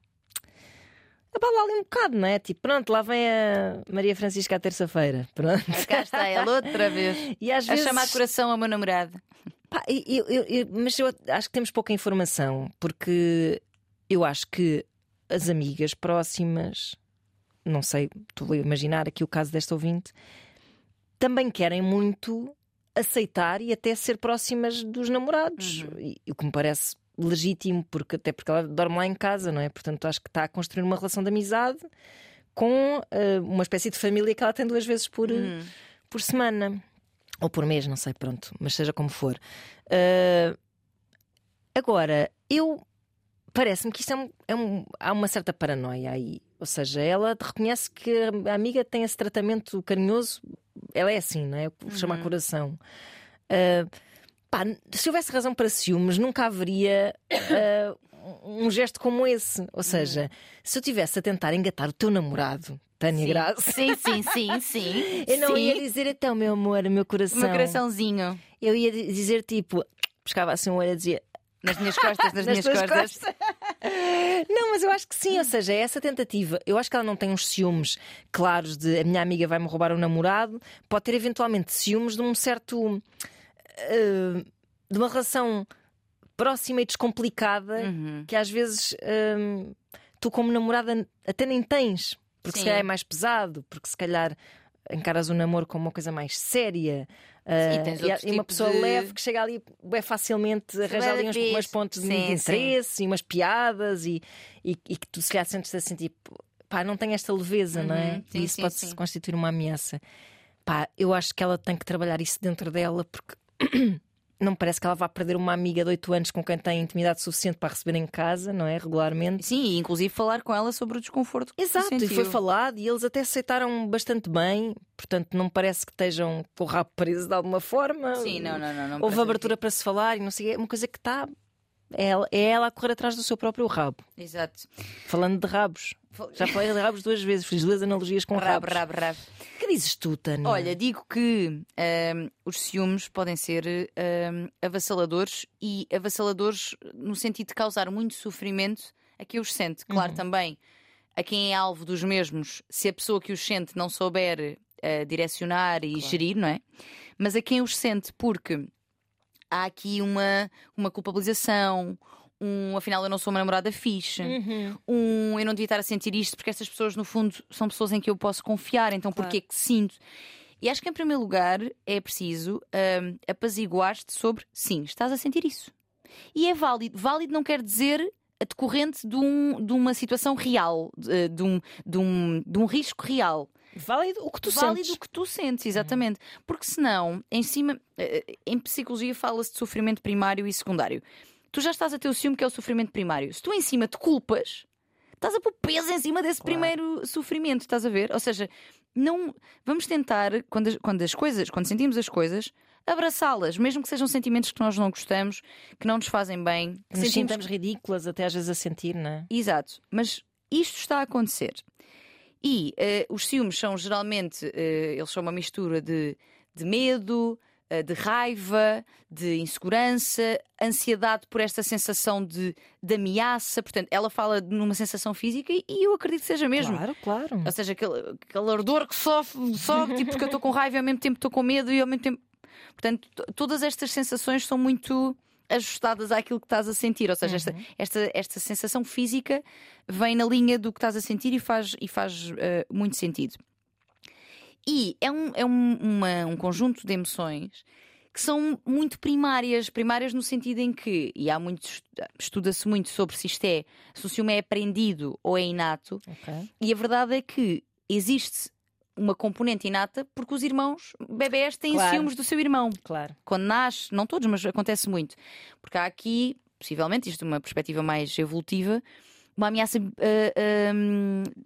Abala ali um bocado, não é? Tipo, pronto, lá vem a Maria Francisca à terça-feira. Pronto. Cá está ela outra vez. E às A vezes. chamar coração ao meu namorado. Pá, eu- eu- eu- mas eu acho que temos pouca informação, porque eu acho que as amigas próximas, não sei, estou a imaginar aqui o caso desta ouvinte, também querem muito aceitar e até ser próximas dos namorados. E, o que me parece legítimo, porque até porque ela dorme lá em casa, não é? Portanto, acho que está a construir uma relação de amizade com eh, uma espécie de família que ela tem duas vezes por, Hum. por semana. Ou por mês, não sei, pronto, mas seja como for. Ah, agora, eu parece-me que isto é um, é um- há uma certa paranoia aí. Ou seja, ela reconhece que a amiga tem esse tratamento carinhoso, ela é assim, não é? Chama coração. Ah, pá, se houvesse razão para ciúmes, nunca haveria ah, um gesto como esse. Ou seja, se eu estivesse a tentar engatar o teu namorado, Tânia sim. Graça. Sim, sim, sim, sim. Eu não sim. ia dizer então, meu amor, meu coração. O meu coraçãozinho. Eu ia dizer tipo, pescava assim um olho e dizia. Nas minhas costas, nas, Nas minhas costas. costas. Não, mas eu acho que sim, ou seja, é essa tentativa. Eu acho que ela não tem uns ciúmes claros de a minha amiga vai-me roubar o namorado. Pode ter eventualmente ciúmes de um certo. eh, de uma relação próxima e descomplicada Uhum. que às vezes hum, tu, como namorada, até nem tens, porque se Sim. calhar é mais pesado, porque se calhar encaras o namoro como uma coisa mais séria. Sim, tens e, e uma tipos pessoa de- leve que chega ali é facilmente arranjar ali uns, Sim, umas pontos de, sim. de interesse e umas piadas e, e, e que tu se calhar sentes assim tipo pá, não tem esta leveza, não é? Uhum, sim, e isso sim, pode sim. constituir uma ameaça. Pá, eu acho que ela tem que trabalhar isso dentro dela porque não me parece que ela vá perder uma amiga de 8 anos com quem tem intimidade suficiente para receber em casa, não é? Regularmente. Sim, e inclusive falar com ela sobre o desconforto que Exato, e foi falado e eles até aceitaram bastante bem, portanto não me parece que estejam com o rabo preso de alguma forma. Sim, não, não, não. não Houve abertura para se falar e não sei, é uma coisa que está. É ela, é ela a correr atrás do seu próprio rabo. Exato. Falando de rabos. Já falei de rabos duas vezes, fiz duas analogias com Rabo, rabos. rabo, rabo. O que dizes tu, Tânia? Olha, digo que ahm, os ciúmes podem ser ahm, avassaladores e avassaladores no sentido de causar muito sofrimento a quem os sente. Claro, Uhum. também a quem é alvo dos mesmos, se a pessoa que os sente não souber ah, direcionar e gerir, não é? Mas a quem os sente, porque há aqui uma, uma culpabilização. Um, afinal, eu não sou uma namorada fixe. Uhum. Um, eu não devia estar a sentir isto porque estas pessoas, no fundo, são pessoas em que eu posso confiar, então Claro. porquê que sinto? E acho que, em primeiro lugar, é preciso hum, apaziguar-te sobre sim, estás a sentir isso. E é válido. Válido não quer dizer a decorrente de, um- de uma situação real, de, de um, de, um, de um risco real. Válido o que tu Válido sentes. o que tu sentes, exatamente. Porque senão, em cima, eh, em psicologia fala-se de sofrimento primário e secundário. Tu já estás a ter o ciúme que é o sofrimento primário. Se tu em cima te culpas, estás a pôr peso em cima desse Claro. primeiro sofrimento, estás a ver? Ou seja, não vamos tentar, quando as, quando as coisas, quando sentimos as coisas, abraçá-las, mesmo que sejam sentimentos que nós não gostamos, que não nos fazem bem, que Nos sentimos sintamos ridículas até às vezes a sentir, não é? Exato, mas isto está a acontecer. E eh, os ciúmes são geralmente, eh, eles são uma mistura de, de medo, eh, de raiva, de insegurança, ansiedade por esta sensação de, de ameaça. Portanto, ela fala numa sensação física e, e eu acredito que seja mesmo. Claro, claro. Ou seja, aquele, aquele ardor que sofre, sofre tipo, porque eu estou com raiva e ao mesmo tempo estou com medo e ao mesmo tempo. Portanto, to- todas estas sensações são muito ajustadas àquilo que estás a sentir. Ou seja, esta, esta, esta sensação física vem na linha do que estás a sentir e faz, e faz eh, muito sentido. E é, um, é um, uma- um conjunto de emoções que são muito primárias, primárias no sentido em que, e há muito, estuda-se muito sobre se isto é, se o ciúme é aprendido ou é inato, Ok. e a verdade é que existe uma componente inata porque os irmãos bebés têm Claro. ciúmes do seu irmão. Claro. Quando nasce, não todos, mas acontece muito. Porque há aqui, possivelmente, isto de uma perspectiva mais evolutiva, uma ameaça ah, ah,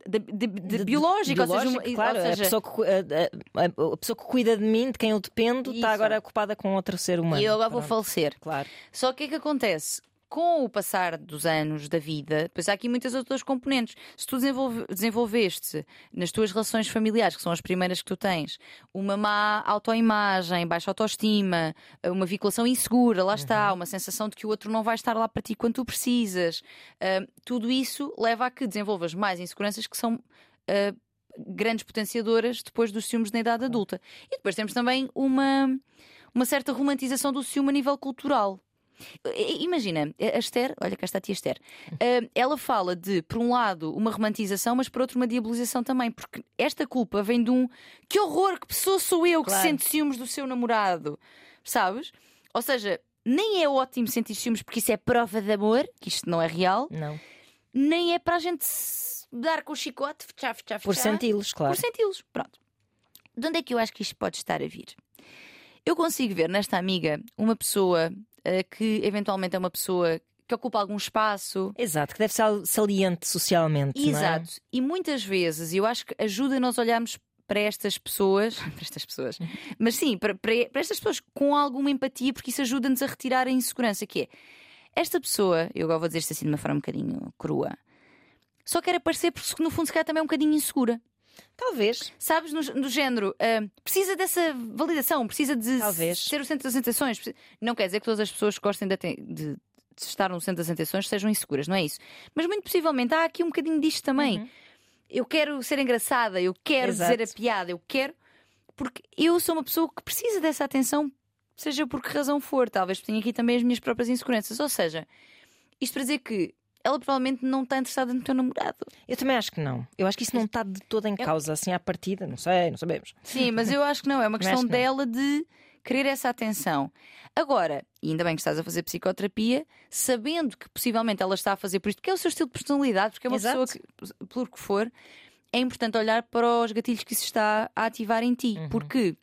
de- de- de- De- biológica, ou seja, uma- claro, ou seja, a, pessoa que, a, a- a pessoa que cuida de mim, de quem eu dependo, Isso. está agora ocupada com outro ser humano. e eu agora vou Pronto. falecer. Claro. Só que o que é que acontece? Com o passar dos anos da vida, pois há aqui muitas outras componentes. Se tu desenvolve- desenvolveste nas tuas relações familiares, que são as primeiras que tu tens, uma má autoimagem, baixa autoestima, uma vinculação insegura, lá está, uma sensação de que o outro não vai estar lá para ti quando tu precisas, ah, tudo isso leva a que desenvolvas mais inseguranças que são. ah, grandes potenciadoras depois dos ciúmes na idade adulta. E depois temos também uma, uma certa romantização do ciúme a nível cultural. Imagina, a Esther, olha cá está a tia Esther, eh, ela fala de, por um lado, uma romantização, mas por outro, uma diabolização também, porque esta culpa vem de um que horror, que pessoa sou eu que Claro. sente ciúmes do seu namorado, sabes? Ou seja, nem é ótimo sentir ciúmes porque isso é prova de amor, que isto não é real, Não. nem é para a gente dar com o chicote, tchá, tchá, Por tchá, senti-los, claro. por senti-los. Pronto. De onde é que eu acho que isto pode estar a vir? Eu consigo ver nesta amiga uma pessoa que eventualmente é uma pessoa que ocupa algum espaço. Exato, que deve ser saliente socialmente. é? Exato. E muitas vezes eu acho que ajuda nós olharmos para estas pessoas, para estas pessoas, mas sim, para, para, para estas pessoas com alguma empatia, porque isso ajuda-nos a retirar a insegurança, que é esta pessoa, eu agora vou dizer isto assim de uma forma um bocadinho crua, só quer aparecer porque no fundo se calhar também é um bocadinho insegura. Talvez. Sabes, no, no género, ah, precisa dessa validação, precisa de Talvez. ser o centro das atenções. Não quer dizer que todas as pessoas que gostem de, de- de estar no centro das atenções sejam inseguras, não é isso. Mas muito possivelmente há aqui um bocadinho disto também. Eu quero ser engraçada, eu quero Exato. dizer a piada, eu quero. Porque eu sou uma pessoa que precisa dessa atenção, seja por que razão for. Talvez tenha aqui também as minhas próprias inseguranças. Ou seja, isto para dizer que ela provavelmente não está interessada no teu namorado. Eu também acho que não. Eu acho que isso não está de toda em causa, assim à partida. Não sei, não sabemos. Sim, mas eu acho que não. É uma questão dela de querer essa atenção. Agora, e ainda bem que estás a fazer psicoterapia, sabendo que possivelmente ela está a fazer por isto, porque é o seu estilo de personalidade, porque é uma Exato. pessoa que, por que for, é importante olhar para os gatilhos que isso está a ativar em ti. Uhum. Porque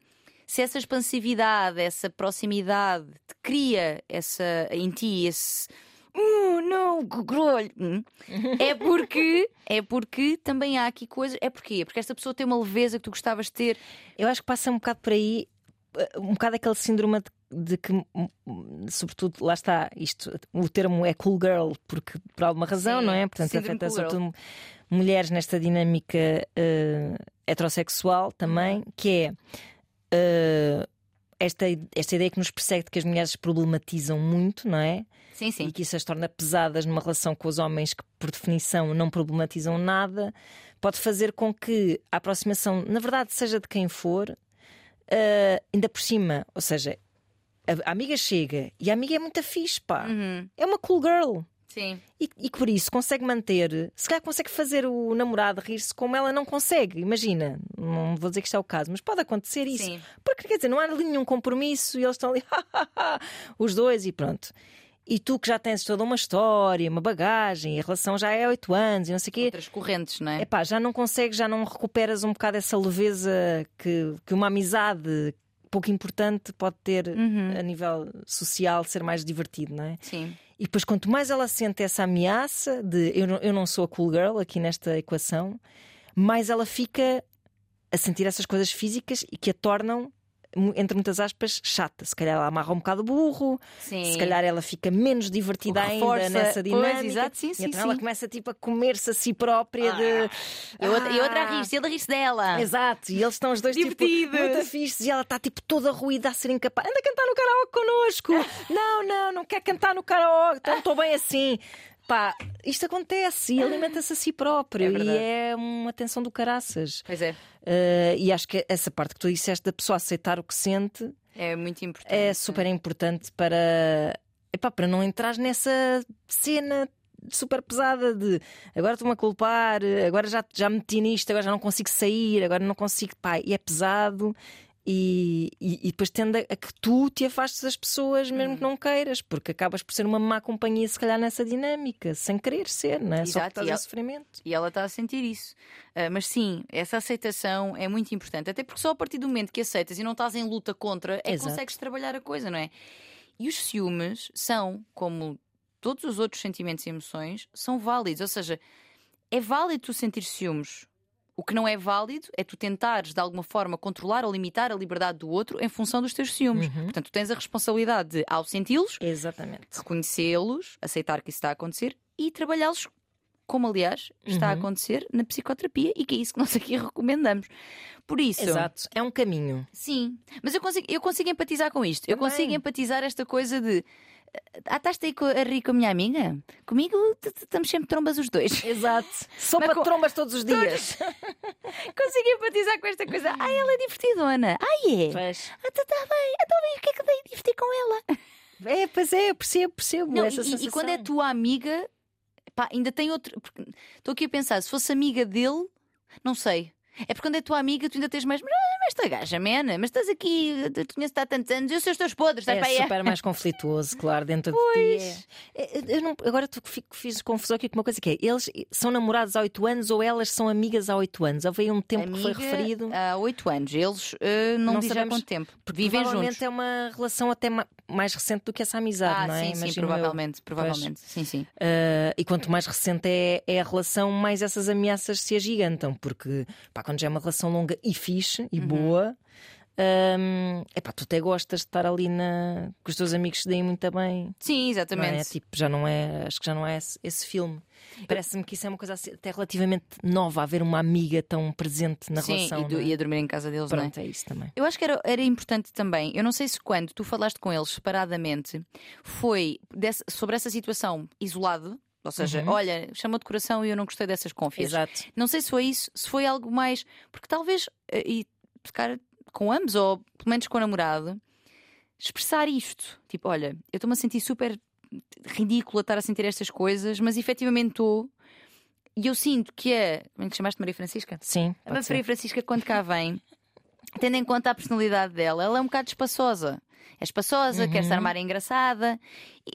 se essa expansividade, essa proximidade te cria essa, em ti esse. Uh, não, que grolho! Hum, É porque, é porque também há aqui coisas. É porquê? Porque esta pessoa tem uma leveza que tu gostavas de ter. Eu acho que passa um bocado por aí, eh, um bocado aquele síndrome de, de que, hum, hum, sobretudo, lá está, isto, o termo é cool girl, porque por alguma razão, Sim, não é? Portanto, síndrome afeta cool sobretudo mulheres nesta dinâmica eh, heterossexual também, que é. eh, esta, esta ideia que nos persegue de que as mulheres problematizam muito, não é? Sim, sim. e que isso as torna pesadas numa relação com os homens que, por definição, não problematizam nada, pode fazer com que a aproximação, na verdade, seja de quem for, eh, ainda por cima, ou seja, a, a amiga chega e a amiga é muito fixe, pá. Uhum. É uma cool girl. Sim. E, e por isso consegue manter, se calhar consegue fazer o namorado rir-se como ela não consegue. Imagina, não vou dizer que isto é o caso, mas pode acontecer isso. Sim. Porque quer dizer, não há ali nenhum compromisso e eles estão ali, os dois, e pronto. E tu que já tens toda uma história, uma bagagem, a relação já é há oito anos e não sei o quê. Outras correntes, não é? Epá, já não consegues, já não recuperas um bocado essa leveza que, que uma amizade pouco importante pode ter Uhum. a nível social, ser mais divertido, não é? Sim. E depois, quanto mais ela sente essa ameaça de eu não, eu não sou a cool girl aqui nesta equação, mais ela fica a sentir essas coisas físicas e que a tornam, entre muitas aspas, chata. Se calhar ela amarra um bocado burro, Sim. se calhar ela fica menos divertida ainda nessa pois, dinâmica. exato, sim, e sim, então sim. ela começa tipo a comer-se a si própria de. E outra, e outra a Ah, rir-se, ele rir-se dela. Exato, e eles estão os dois tipo, Divertidos. muito fixes e ela está tipo toda ruída a ser incapaz. Anda a cantar no karaoke connosco! não, não, não quer cantar no karaoke, então estou bem assim. Pá, isto acontece e alimenta-se a si próprio É e é uma tensão do caraças. Pois é. Uh, e acho que essa parte que tu disseste da pessoa aceitar o que sente É muito importante. é super importante para, epá, para não entrar nessa cena super pesada de agora estou-me a culpar, agora já, já me meti nisto, agora já não consigo sair, agora não consigo. Pá, e é pesado. E, e, e depois tende a que tu te afastes das pessoas mesmo que não queiras, porque acabas por ser uma má companhia, se calhar, nessa dinâmica, sem querer ser, não é? Só que Exato, estás e ela- sofrimento. E ela está a sentir isso. Ah, mas sim, essa aceitação é muito importante. Até porque só a partir do momento que aceitas e não estás em luta contra, é que Exato. consegues trabalhar a coisa, não é? E os ciúmes são, como todos os outros sentimentos e emoções, são válidos. Ou seja, é válido tu sentir ciúmes. O que não é válido é tu tentares, de alguma forma, controlar ou limitar a liberdade do outro em função dos teus ciúmes. Uhum. Portanto, tu tens a responsabilidade de, ao senti-los, reconhecê-los, aceitar que isso está a acontecer e trabalhá-los, como aliás está a Uhum. acontecer na psicoterapia e que é isso que nós aqui recomendamos. Por isso, Exato. É um caminho. sim, mas eu consigo, eu consigo empatizar com isto. Eu Também. consigo empatizar esta coisa de. Ah, estás aí a rir com a minha amiga? Comigo estamos sempre trombas os dois. Exato. Mas de com- trombas todos os dias. consigo empatizar com esta coisa. Ah, ela é divertidona. Ah, é? Pois. Ah, tá, tá bem. Então, o que é que dei de divertir com ela? É, pois é, eu percebo, percebo Não, e- e quando é tua amiga, pá, ainda tem outro. Estou aqui a pensar, se fosse amiga dele, não sei. É porque quando é tua amiga, tu ainda tens mais. Mas mas esta gaja, mena, mas estás aqui, eu te conheço há tantos anos, eu sei os teus podres, estás É para aí. super mais conflituoso, claro, dentro de ti. É. É, eu não- agora tu fico, fiz confusão aqui com uma coisa que é: eles são namorados há 8 anos ou elas são amigas há 8 anos? Houve um tempo que foi Amiga, referido. Há oito anos. Eles eh, não, Não sabemos, quanto tempo. Porque Vivem provavelmente juntos. é uma relação até ma- mais recente do que essa amizade, Ah, não é? sim, sim, Imagino eu. provavelmente. Provavelmente. Sim, sim. Uh, e quanto mais recente é, é a relação, mais essas ameaças se agigantam, porque pá, quando já é uma relação longa e fixe e Uhum. boa, Hum, epá, tu até gostas de estar ali na... com os teus amigos que se deem muito bem. Sim, Não exatamente. é? Tipo, já não é, acho que já não é esse, esse filme. Parece-me que isso é uma coisa assim, até relativamente nova, haver uma amiga tão presente na Sim, relação. e, do- não é? e a dormir em casa deles, não é? Pronto, é isso também. Eu acho que era, era importante também. Eu não sei se quando tu falaste com eles separadamente foi desse- sobre essa situação isolado. Ou seja, olha, chamou de coração e eu não gostei dessas confias. Exato. Não sei se foi isso, se foi algo mais. Porque talvez, eh, e ficar com ambos, ou pelo menos com o namorado, expressar isto. Tipo, olha, eu estou-me a sentir super ridícula estar a sentir estas coisas, mas efetivamente estou. E eu sinto que é. Como é que chamaste Maria Francisca? Sim, A. Maria Francisca, quando cá vem, tendo em conta a personalidade dela, ela é um bocado espaçosa. É espaçosa, quer se Uhum. armar engraçada.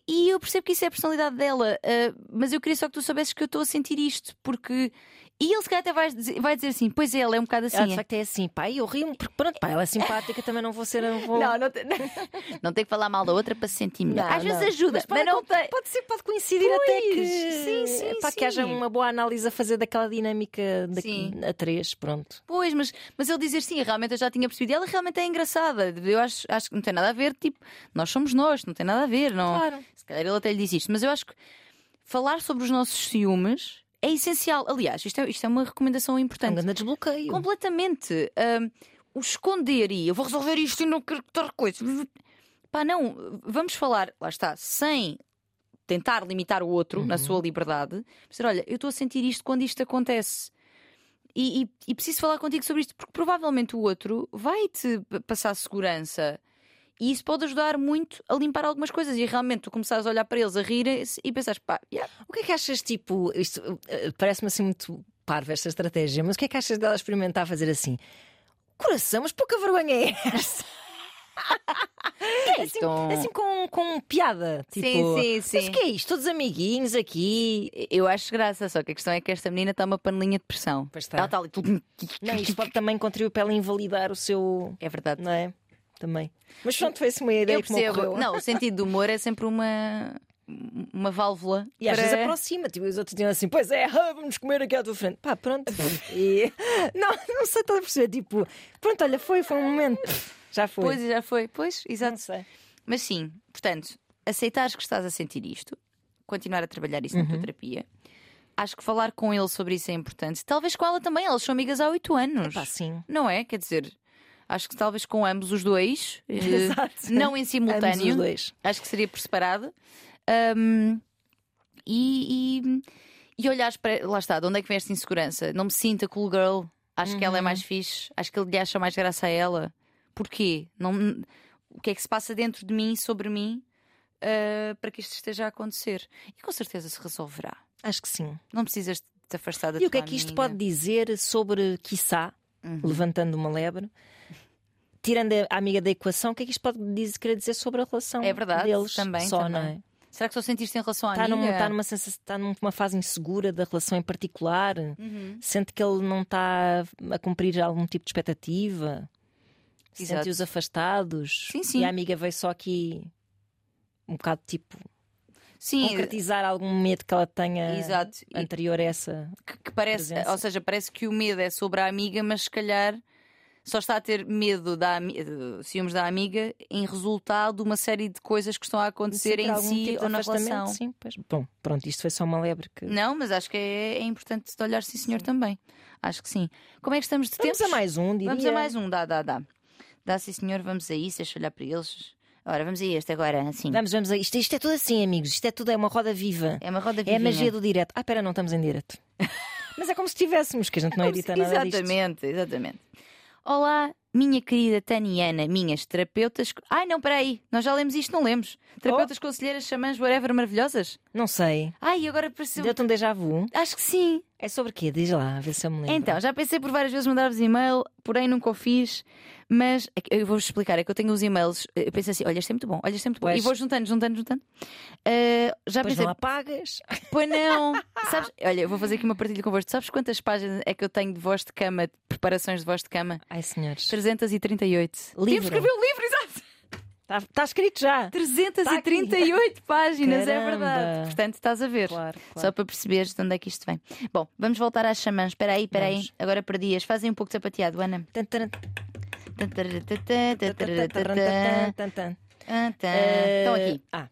E, e eu percebo que isso é a personalidade dela. ah, mas eu queria só que tu soubesses que eu estou a sentir isto, porque. E ele se calhar até vai dizer, vai dizer assim: Pois é, ela é um bocado assim. Ela de facto é assim, pá, e eu rio porque pronto, pá, ela é simpática, também não vou ser. Não, vou... Não, não, tem, não tem que falar mal da outra para se sentir melhor. Não, Às vezes ajuda, mas, pode, não tem. pode ser, pode coincidir até que. Sim, sim, pá, sim. que haja uma boa análise a fazer daquela dinâmica da, Sim. a três, pronto. Pois, mas, mas ele dizer sim, realmente eu já tinha percebido. E ela realmente é engraçada. Eu acho, acho que não tem nada a ver, tipo, nós somos nós, não tem nada a ver. Não... Claro. Se calhar ele até lhe disse isto, mas eu acho que falar sobre os nossos ciúmes é essencial. Aliás, isto é, isto é uma recomendação importante. grande desbloqueio. Completamente. O esconder e eu vou resolver isto e não quero ter coisa. Pá, não, vamos falar, lá está, sem tentar limitar o outro na sua liberdade. Dizer, olha, eu estou a sentir isto quando isto acontece. E, e- e preciso falar contigo sobre isto, porque provavelmente o outro vai-te passar segurança. E isso pode ajudar muito a limpar algumas coisas. E realmente tu começares a olhar para eles a rirem e pensares, pá, yeah, O que é que achas, tipo, isto eh, parece-me assim muito parva esta estratégia, mas o que é que achas dela experimentar fazer assim? Coração, mas pouca vergonha é esta? É assim, Então- assim com, com piada. Tipo, Sim, sim, sim. Mas o que é isto? Todos amiguinhos aqui. eu acho graça, só que a questão é que esta menina está uma panelinha de pressão. Pois está. Ela está ali. Não, isto pode também contribuir para ela invalidar o seu. É verdade. Não é? Também. Mas pronto, foi assim uma ideia Eu que me percebo. ocorreu. Não, o sentido do humor é sempre uma, uma válvula. E às para... vezes aproxima, tipo, os outros diziam assim: Pois é, vamos comer aqui à tua frente. Pá, pronto. E... Não, não sei, estás a perceber. Tipo, pronto, olha, foi, foi um momento. Já foi. Pois, já foi. Pois, não exato. sei. Mas sim, portanto, aceitares que estás a sentir isto, continuar a trabalhar isso na Uhum. tua terapia. Acho que falar com ele sobre isso é importante. Talvez com ela também, elas são amigas há oito anos. Pá, sim. Não é? Quer dizer, acho que talvez com ambos os dois, eh, Exato. não em simultâneo. os dois. Acho que seria por separado. Ahm, e, e, e olhares para. Lá está, de onde é que vem esta insegurança? Não me sinta cool girl. Acho que ela Uhum. é mais fixe. Acho que ele lhe acha mais graça a ela. Porquê? Não, o que é que se passa dentro de mim, sobre mim, ah, para que isto esteja a acontecer? E com certeza se resolverá. Acho que sim. Não precisas de te afastar da E o que é que isto amiga. pode dizer sobre, quiçá, Uhum. levantando uma lebre, tirando a amiga da equação, o que é que isto pode dizer, querer dizer sobre a relação É verdade, deles? também, só, também. não é? Será que só sentiste em relação à Está amiga? está, numa sensação, está numa fase insegura da relação em particular, Uhum. sente que ele não está a cumprir algum tipo de expectativa, sente-os afastados. Sim, sim. E a amiga veio só aqui um bocado tipo Sim, concretizar algum medo que ela tenha exato. Anterior a essa. que, que parece, presença. ou seja, parece que o medo é sobre a amiga, mas se calhar só está a ter medo da ciúmes da amiga em resultado de uma série de coisas que estão a acontecer em si tipo ou na relação. Sim, pois. Bom, pronto, isto foi só uma lebre que. Não, mas acho que é, é importante olhar sim, senhor, também. Acho que sim. Como é que estamos de Vamos tempo? a mais um, diria. Vamos a mais um, dá, dá, dá. Dá sim, senhor, vamos a isso, deixa eu olhar para eles. Ora, vamos a este agora, assim. Vamos, vamos a isto. Isto é tudo assim, amigos. Isto é tudo é uma roda viva. É uma roda É a magia do direto. Ah, pera, não estamos em direto. Mas é como se estivéssemos, que a gente não edita nada disto. Exatamente, exatamente. Olá, minha querida Taniana, minhas terapeutas. Ai, não, peraí, nós já lemos isto, não lemos. Terapeutas, Oh. conselheiras, xamãs, whatever, maravilhosas. Não sei. Ai, agora pareceu. Deu-te um déjà vu? Acho que sim. É sobre quê? Diz lá, ver se eu me lembro. Então, já pensei por várias vezes mandar-vos e-mail, porém nunca o fiz. Mas é eu vou-vos explicar, é que eu tenho os e-mails, eu pensei assim: olha, isto é muito bom, olha, isto é muito bom. Pois. E vou juntando, juntando, juntando. Ah, já Depois pensei, não apagas. Pois não. Sabes, olha, eu vou fazer aqui uma partilha convosco. Sabes quantas páginas é que eu tenho de voz de cama, de preparações de voz de cama? Ai, senhores. 338. Livro. Que escrever um livro, exato. Está tá escrito já. 338 páginas, é Caramba. verdade. Portanto, estás a ver. Claro, claro. Só para perceberes de onde é que isto vem. Bom, vamos voltar às xamãs. Espera aí, espera aí. Agora perdias. Fazem um pouco de sapateado, Ana. Tan, tan, Estão aqui. Ah,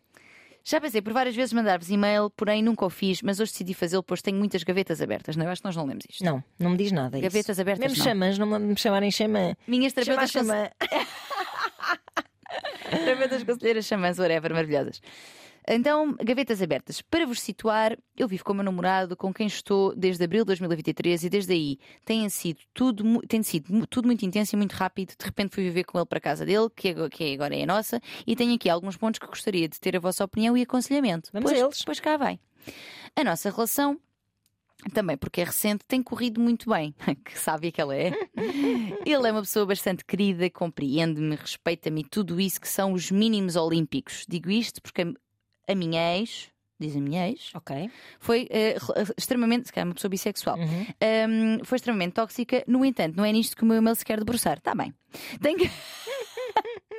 Já pensei por várias vezes mandar-vos e-mail, porém nunca o fiz, mas hoje decidi fazê-lo, pois tenho muitas gavetas abertas. Não, eu acho que nós não lemos isto. não, não me diz nada. isso. Gavetas abertas, Mesmo não. chamãs, não me chamarem chamã. Minhas Chamar terapeutas, chamã. terapeutas conselheiras chamãs, whatever, maravilhosas. Então, gavetas abertas. Para vos situar, eu vivo com o meu namorado, com quem estou desde abril de 2023 e desde aí tem sido tudo, tem sido tudo muito intenso e muito rápido. De repente fui viver com ele para a casa dele, que agora, que agora é a nossa, e tenho aqui alguns pontos que gostaria de ter a vossa opinião e aconselhamento. Vamos pois, a eles. Pois cá vai. A nossa relação também porque é recente, tem corrido muito bem. Que sabe que ela é. Ele é uma pessoa bastante querida, compreende-me, respeita-me e tudo isso que são os mínimos olímpicos. Digo isto porque a- minha ex, diz a minha ex, Ok. foi re- extremamente, se calhar uma pessoa bissexual, Uhum. Ahm, foi extremamente tóxica. No entanto, não é nisto que o meu e-mail se quer debruçar. Está bem. Tenho...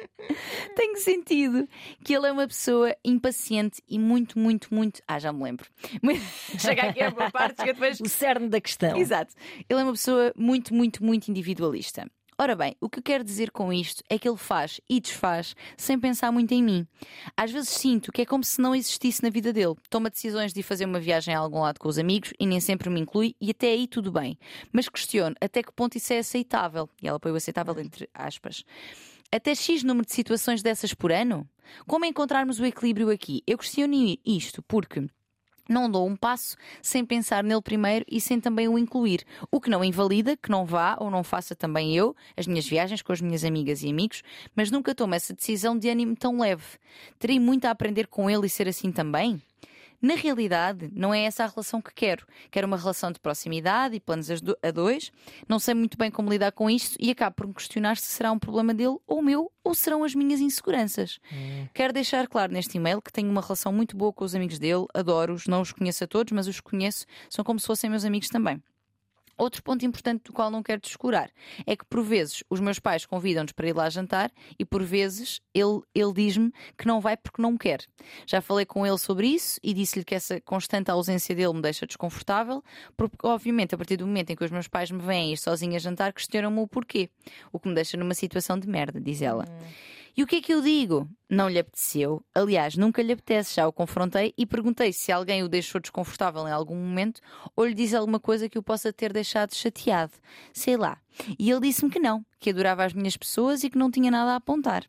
Tenho sentido que ele é uma pessoa impaciente e muito, muito, muito. Ah, já me lembro. Chega aqui a boa parte, chega depois O cerne da questão. Exato. Ele é uma pessoa muito, muito, muito individualista. Ora bem, o que eu quero dizer com isto é que ele faz e desfaz sem pensar muito em mim. Às vezes sinto que é como se não existisse na vida dele. Toma decisões de ir fazer uma viagem a algum lado com os amigos e nem sempre me inclui, e até aí tudo bem. Mas questiono até que ponto isso é aceitável. E ela põe o aceitável entre aspas. Até X número de situações dessas por ano? Como encontrarmos o equilíbrio aqui? Eu questiono isto porque não dou um passo sem pensar nele primeiro e sem também o incluir. O que não invalida que não vá ou não faça também eu as minhas viagens com as minhas amigas e amigos, mas nunca tomo essa decisão de ânimo tão leve. Terei muito a aprender com ele e ser assim também? Na realidade, não é essa a relação que quero. Quero uma relação de proximidade e planos a dois. Não sei muito bem como lidar com isto e acabo por me questionar se será um problema dele ou meu ou serão as minhas inseguranças. Quero deixar claro neste e-mail que tenho uma relação muito boa com os amigos dele, adoro-os, não os conheço a todos, mas os que conheço são como se fossem meus amigos também. Outro ponto importante do qual não quero descurar é que, por vezes, os meus pais convidam-nos para ir lá jantar e, por vezes, ele, ele diz-me que não vai porque não quer. Já falei com ele sobre isso e disse-lhe que essa constante ausência dele me deixa desconfortável, porque, obviamente, a partir do momento em que os meus pais me veem ir sozinha a jantar, questionam-me o porquê. O que me deixa numa situação de merda, diz ela. E o que é que eu digo? Não lhe apeteceu. Aliás, nunca lhe apetece. Já o confrontei e perguntei se alguém o deixou desconfortável em algum momento ou lhe diz alguma coisa que o possa ter deixado chateado. Sei lá. E ele disse-me que não, que adorava as minhas pessoas e que não tinha nada a apontar.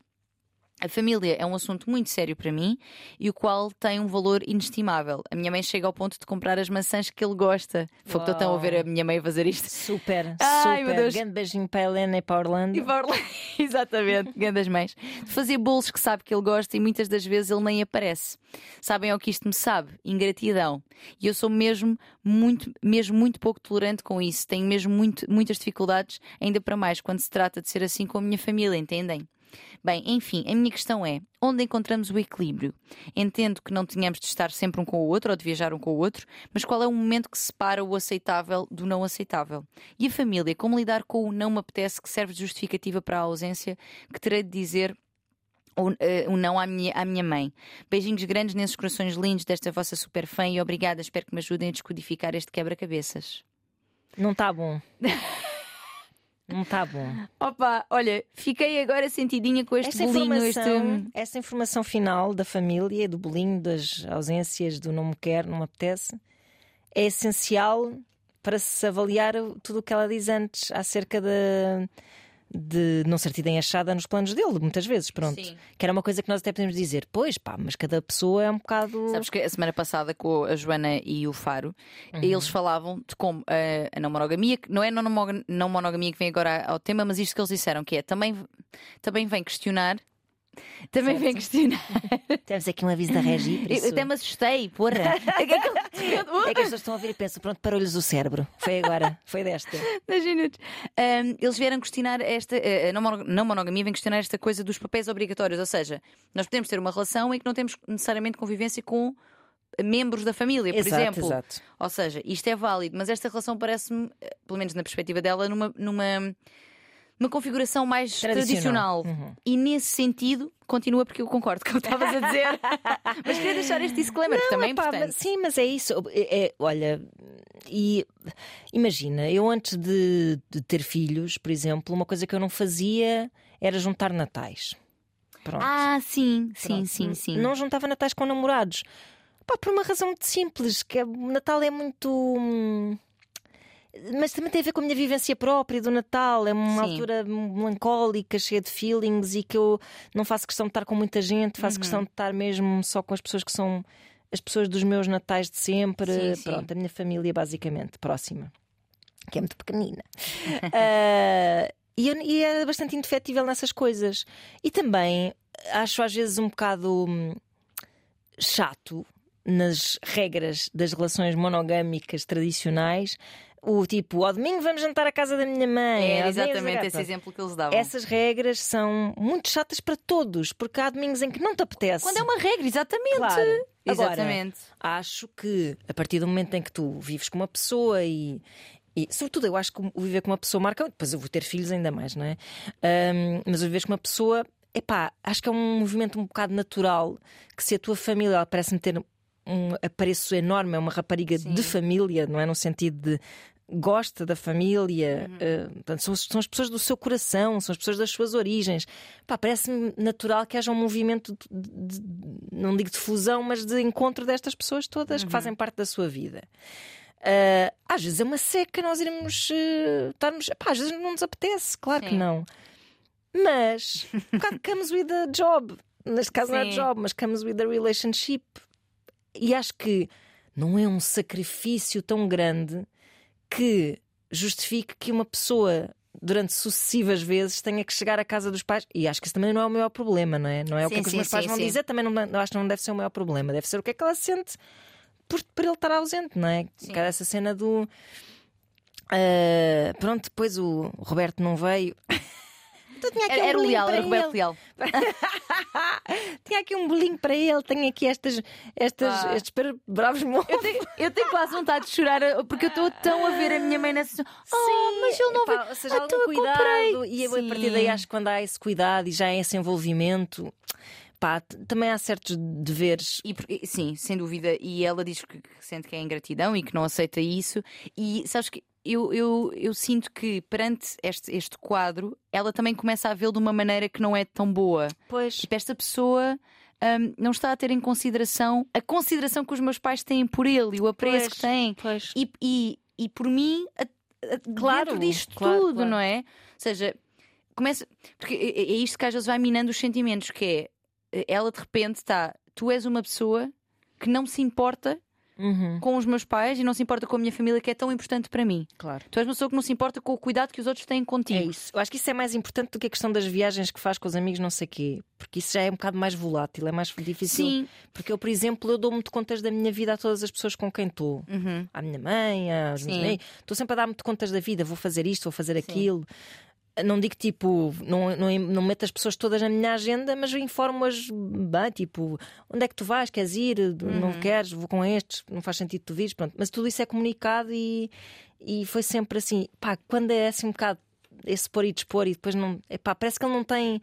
A família é um assunto muito sério para mim e o qual tem um valor inestimável. A minha mãe chega ao ponto de comprar as maçãs que ele gosta. Foi que estão a ver a minha mãe fazer isto. Super, Ai, super. meu Deus. Grande beijinho para a Helena e para a Orlando. E para lá, exatamente, grandes mães. De fazer bolos que sabe que ele gosta e muitas das vezes ele nem aparece. Sabem ao que isto me sabe? Ingratidão. E eu sou mesmo muito, mesmo muito pouco tolerante com isso. Tenho mesmo muito, muitas dificuldades, ainda para mais quando se trata de ser assim com a minha família, entendem? Bem, enfim, a minha questão é: onde encontramos o equilíbrio? Entendo que não tenhamos de estar sempre um com o outro ou de viajar um com o outro, mas qual é o momento que separa o aceitável do não aceitável? E a família, como lidar com o não me apetece que serve de justificativa para a ausência que terei de dizer o, eh, o não à minha, à minha mãe. Beijinhos grandes nesses corações lindos desta vossa super fã e obrigada. Espero que me ajudem a descodificar este quebra-cabeças. Não está bom. Não está bom. Opa, olha, fiquei agora sentidinha com este Essa bolinho. informação, Este... essa informação final da família, do bolinho, das ausências, do não me quer, não me apetece, é essencial para se avaliar tudo o que ela diz antes acerca de, de não ser tida em achada nos planos dele, muitas vezes, pronto. Sim. Que era uma coisa que nós até podemos dizer, pois pá, mas cada pessoa é um bocado. Sabes que a semana passada com a Joana e o Faro, Uhum. eles falavam de como a, a não monogamia, que não é não, mono- não monogamia que vem agora ao tema, mas isto que eles disseram, que é também, também vem questionar. Também vem questionar. Temos aqui um aviso da Regi. por Eu, isso- eu até me assustei, porra. É que É que as pessoas estão a ouvir e pensam, pronto, parou-lhes o cérebro. Foi agora, foi desta. 10 minutos. Ahm, eles vieram questionar esta. não mono- não monogamia vem questionar esta coisa dos papéis obrigatórios. Ou seja, nós podemos ter uma relação em que não temos necessariamente convivência com membros da família, por Exato, exemplo. exato. Ou seja, isto é válido, mas esta relação parece-me, eh, pelo menos na perspectiva dela, numa. numa uma configuração mais Tradicional. tradicional. Uhum. E nesse sentido, continua porque eu concordo com o que estavas a dizer. mas queria deixar este disclaimer, que também é Pá, importante. mas- sim, mas é isso. É- é- olha, e imagina, eu antes de, de ter filhos, por exemplo, uma coisa que eu não fazia era juntar natais. Pronto. Ah, sim, sim, Pronto. sim, sim. Não juntava natais com namorados. Pá, por uma razão muito simples, que é- o Natal é muito. Mas também tem a ver com a minha vivência própria do Natal. É uma Sim. altura melancólica, cheia de feelings e que eu não faço questão de estar com muita gente, faço Uhum. questão de estar mesmo só com as pessoas que são as pessoas dos meus natais de sempre. Sim, sim. Pronto, a minha família, basicamente, próxima, que é muito pequenina. Ah, e, eu, e era bastante indefetível nessas coisas. E também acho às vezes um bocado hum, chato nas regras das relações monogâmicas tradicionais. O tipo, ao domingo vamos jantar à casa da minha mãe. Domingo- exatamente esse exemplo que eles davam. Essas regras são muito chatas para todos, porque há domingos em que não te apetece. Quando é uma regra, exatamente. Claro. Agora, Exatamente. acho que a partir do momento em que tu vives com uma pessoa e. E, sobretudo, eu acho que o viver com uma pessoa marca. Depois eu vou ter filhos ainda mais, não é? Ahm, mas o viver com uma pessoa, epá, acho que é um movimento um bocado natural. Que se a tua família parece-me ter um apreço enorme, é uma rapariga Sim. de família, não é? No sentido de gosta da família, Uhum. eh, portanto, são, são as pessoas do seu coração, são as pessoas das suas origens. Parece-me natural que haja um movimento, de, de- não digo de fusão, mas de encontro destas pessoas todas Uhum. que fazem parte da sua vida. Ah, às vezes é uma seca nós irmos eh, estarmos. Pá, às vezes não nos apetece, claro que Sim. não. Mas um bocado comes with the job. Neste caso não é Sim. job, mas comes with the relationship. E acho que não é um sacrifício tão grande que justifique que uma pessoa durante sucessivas vezes tenha que chegar à casa dos pais. E acho que isso também não é o maior problema, não é? Não é o que, Sim, é que os sim, meus pais sim, vão sim. dizer, também não, acho que não deve ser o maior problema. Deve ser o que é que ela sente por, por ele estar ausente, não é? Sim. Cada essa cena do. ah, pronto, depois o Roberto não veio. Então tinha aqui Era, um era o bolinho Leal, para era o Roberto. Leal. Tinha aqui um bolinho para ele, tenho aqui estas, estas, Ah. estes bravos mofos. Eu tenho, eu tenho quase vontade de chorar porque eu estou tão a ver a minha mãe nessa. Oh, mas ele não epá. Ou seja, Ah, algum então eu cuidado. comprei. E eu, a partir daí Sim. acho que quando há esse cuidado e já há esse envolvimento, pá, também há certos deveres. E, e- sim, sem dúvida. E ela diz que, que sente que é ingratidão e que não aceita isso. E sabes que eu, eu, eu sinto que perante este, este quadro, ela também começa a vê-lo de uma maneira que não é tão boa. Pois. Tipo, esta pessoa. hum, não está a ter em consideração a consideração que os meus pais têm por ele e o apreço Pois, que têm. Pois. E, e, e por mim, a- a- Claro, dentro disto claro, tudo, claro. não é? Ou seja, começa. Porque é é isto que às vezes vai minando os sentimentos, que é ela de repente está, tu és uma pessoa que não se importa Uhum, com os meus pais e não se importa com a minha família, que é tão importante para mim. claro. Tu és uma pessoa que não se importa com o cuidado que os outros têm É contigo. isso. Eu acho que isso é mais importante do que a questão das viagens que faz com os amigos, não sei quê. Porque isso já é um bocado mais volátil, é mais difícil. Sim. Porque eu, por exemplo, eu dou muito contas da minha vida a todas as pessoas com quem estou. Uhum. À minha mãe, aos meus Sim. amigos. Estou sempre a dar muito contas da vida, vou fazer isto, vou fazer aquilo. Não digo tipo, não, não, não meto as pessoas todas na minha agenda, mas informo-as bem, tipo, onde é que tu vais? Queres ir? Não Uhum. queres? Vou com estes, não faz sentido tu vires, pronto. Mas tudo isso é comunicado e, e foi sempre assim, pá, quando é assim um bocado esse pôr e dispor e depois não. Epá, parece que ele não tem.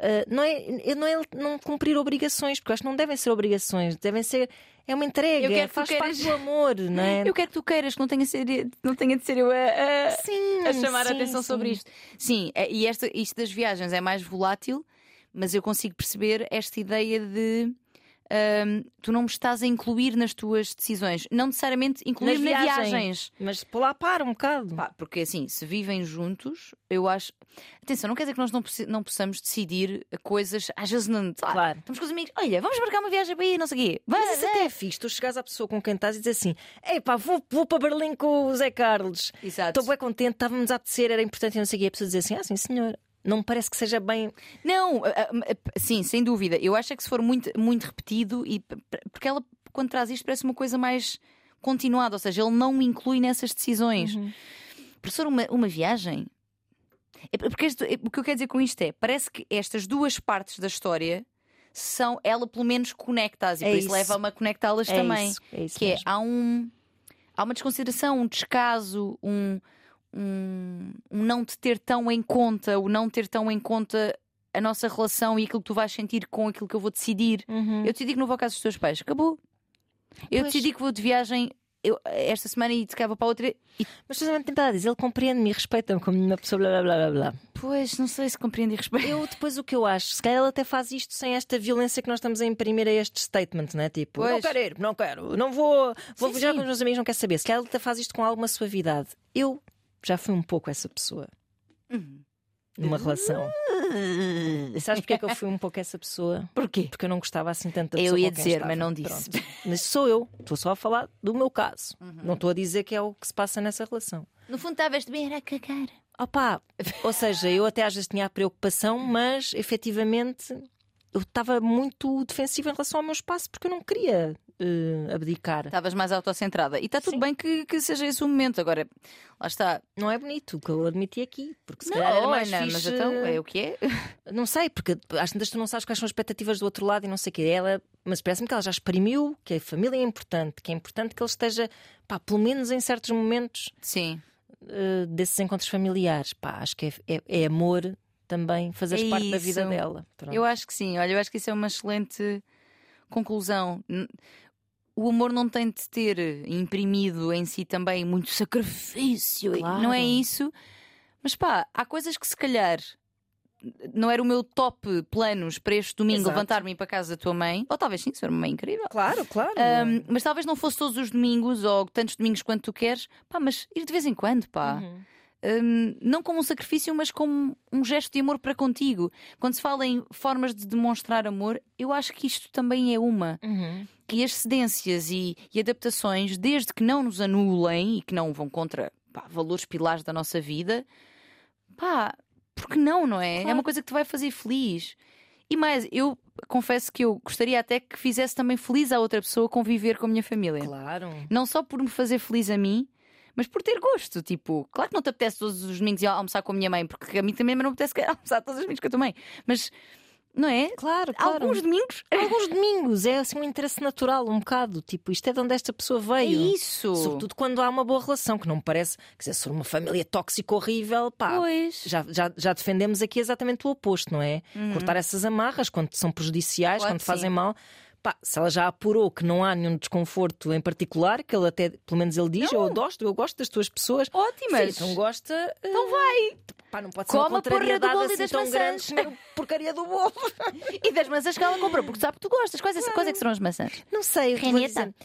Ah, não é, não é não cumprir obrigações, porque eu acho que não devem ser obrigações, devem ser. É uma entrega, Eu quero que tu faz queiras- parte do amor, não é? Eu quero que tu queiras, que não tenha de ser, não tenha de ser eu a, a- Sim, a chamar a sim, atenção sim. sobre isto. Sim, é- e esta, isto das viagens é mais volátil, mas eu consigo perceber esta ideia de hum, tu não me estás a incluir nas tuas decisões, não necessariamente incluir Nas viagens. viagens. Mas lá para um bocado. Pá, porque assim, se vivem juntos, eu acho. Atenção, não quer dizer que nós não, não possamos decidir coisas, às vezes não. Claro. Estamos com os amigos, olha, vamos marcar uma viagem para ir, não sei o quê. Mas Vai, isso até é fixe, tu chegares à pessoa com quem estás e dizes assim: Epá, vou, vou para Berlim com o Zé Carlos. Exato. Estou bem contente, estávamos a apetecer, era importante e não sei o quê. E a pessoa dizer assim: Ah, sim, senhor. Não me parece que seja bem. Não, sim, sem dúvida. Eu acho é que se for muito, muito repetido, e porque ela, quando traz isto, parece uma coisa mais continuada, ou seja, ele não inclui nessas decisões. Professor, uma, uma viagem. É porque isto- é- o que eu quero dizer com isto é: parece que estas duas partes da história são, ela pelo menos conecta-as, e É por isso, isso. leva-me a conectá-las É também. isso, é isso que é, mesmo. há um há uma desconsideração, um descaso, um, um, um não te ter tão em conta, o não ter tão em conta a nossa relação e aquilo que tu vais sentir com aquilo que eu vou decidir. Uhum. Eu decidi que não vou à casa dos teus pais, acabou. Eu Pois. decidi que vou de viagem eu, esta semana e tocava para a outra. E, Mas precisamente tem para dizer, ele compreende-me e respeita-me como uma pessoa blá blá blá blá pois, não sei se compreende e respeita. Eu depois o que eu acho, se calhar ele até faz isto sem esta violência que nós estamos a imprimir a este statement, não é? Tipo, não Pois. quero ir, não quero, não vou, vou Sim, viajar sim. com os meus amigos, não quero saber. Se calhar ele até faz isto com alguma suavidade. Eu já fui um pouco essa pessoa Uhum. numa relação. E sabes porque é que eu fui um pouco essa pessoa? Porquê? Porque eu não gostava assim tanto da Eu pessoa ia com quem dizer, estava. mas não disse. Pronto. Mas sou eu, estou só a falar do meu caso. Uhum. Não estou a dizer que é o que se passa nessa relação. No fundo, estavas de bem a cagar. Opa, ou seja, eu até às vezes tinha a preocupação, mas efetivamente eu estava muito defensiva em relação ao meu espaço porque eu não queria eh, abdicar. Estavas mais autocentrada. E está tudo Sim. bem que, que seja esse o momento. Agora, lá está. Não é bonito o que eu admiti aqui, porque se Não, calhar era mais Ana, fixe. mas então é o que é. Não sei, porque às tantas tu não sabes quais são as expectativas do outro lado e não sei o que. Ela, mas parece-me que ela já exprimiu que a família é importante, que é importante que ele esteja, pá, pelo menos em certos momentos Sim. eh, desses encontros familiares. Pá, acho que é, é- é amor também fazeres É parte da vida isso. dela. Pronto. Eu acho que sim. Olha, eu acho que isso é uma excelente conclusão. O amor não tem de ter imprimido em si também muito sacrifício. Claro. Não é isso. Mas pá, há coisas que se calhar não era o meu top planos para este domingo levantar-me para casa da tua mãe. Ou talvez sim, se for uma mãe incrível. Claro, claro. Ahm, mas talvez não fosse todos os domingos ou tantos domingos quanto tu queres. Pá, mas ir de vez em quando, pá. Uhum. Hum, não como um sacrifício, mas como um gesto de amor para contigo. Quando se fala em formas de demonstrar amor, eu acho que isto também é uma. Uhum. E as cedências e, e adaptações, desde que não nos anulem e que não vão contra pá, valores pilares da nossa vida, pá, porque não, não é? É Claro. uma coisa que te vai fazer feliz. E mais, eu confesso que eu gostaria até que fizesse também feliz a outra pessoa conviver com a minha família. Claro. Não só por me fazer feliz a mim, mas por ter gosto. Tipo, claro que não te apetece todos os domingos ir almoçar com a minha mãe, porque a mim também não apetece almoçar todos os domingos com a tua mãe. Mas, não é? Claro, claro. Alguns domingos. Alguns domingos é assim um interesse natural, um bocado. Tipo, isto é de onde esta pessoa É veio. isso. Sobretudo quando há uma boa relação, que não me parece. Quer dizer, se for uma família tóxica horrível, pá. Pois. Já, já, já defendemos aqui exatamente o oposto, não é? Cortar essas amarras quando são prejudiciais, Claro quando fazem sim. mal. Pá, se ela já apurou que não há nenhum desconforto em particular, que ele até, pelo menos ele diz, eu gosto, eu gosto das tuas pessoas. Ótimas. Se não gosta, Então vai. pá, não pode ser uma a porra do contrariedade bolo e assim das tão grande maçãs. comer porcaria do bolo. E das maçãs que ela comprou, porque sabe que tu gostas. Quais, é- quais é que serão as maçãs? Não sei, Reneta.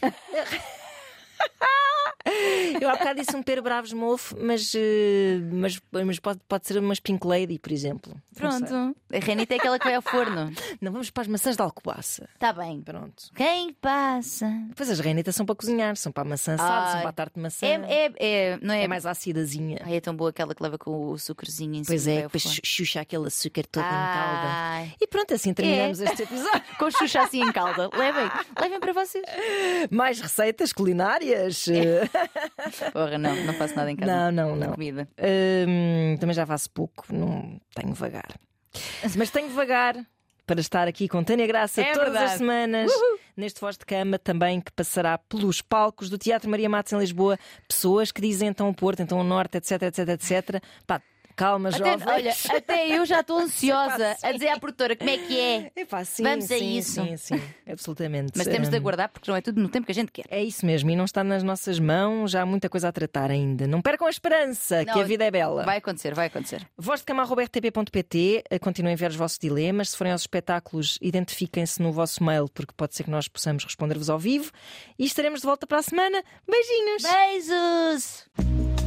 Eu há bocado disse um bravos mofo, mas, eh, mas, mas pode, pode ser uma Pink Lady, por exemplo. Pronto. A Renita é aquela que vai ao forno. Não, vamos para as maçãs de alcobaça. Está bem. Pronto. Quem passa? Depois as renitas são para cozinhar, são para a maçã assada, são para a tarte de maçã. É, é, é, não é? É mais acidazinha. Ai, é tão boa aquela que leva com o açúcarzinho em Pois cima. é, vai ao depois xuxa aquele açúcar todo em calda. E pronto, assim terminamos este episódio. Com xuxa assim em calda. Levem, levem para vocês. Mais receitas culinárias. Porra, não, não faço nada em casa. Não, não, não. Comida. Hum, também já faço pouco, não tenho vagar. Mas tenho vagar para estar aqui com Tânia Graça É todas as verdade. semanas, neste Voz de Cama, também que passará pelos palcos do Teatro Maria Matos em Lisboa. Pessoas que dizem então o Porto, então o Norte, etc, etc, etc. Pá, calma, Até, jovens. olha, até eu já estou ansiosa Sim. a dizer à produtora como é que é. Epá, sim, Vamos a sim, isso. Sim, sim, absolutamente. Mas temos de Hum, aguardar porque não é tudo no tempo que a gente quer. É isso mesmo, e não está nas nossas mãos, já há muita coisa a tratar ainda. Não percam a esperança, que Não, a vida é bela. Vai acontecer, vai acontecer. vozdecama.rtp.pt eh, Continuem a ver os vossos dilemas. Se forem aos espetáculos, identifiquem-se no vosso mail, porque pode ser que nós possamos responder-vos ao vivo. E estaremos de volta para a semana. Beijinhos! Beijos!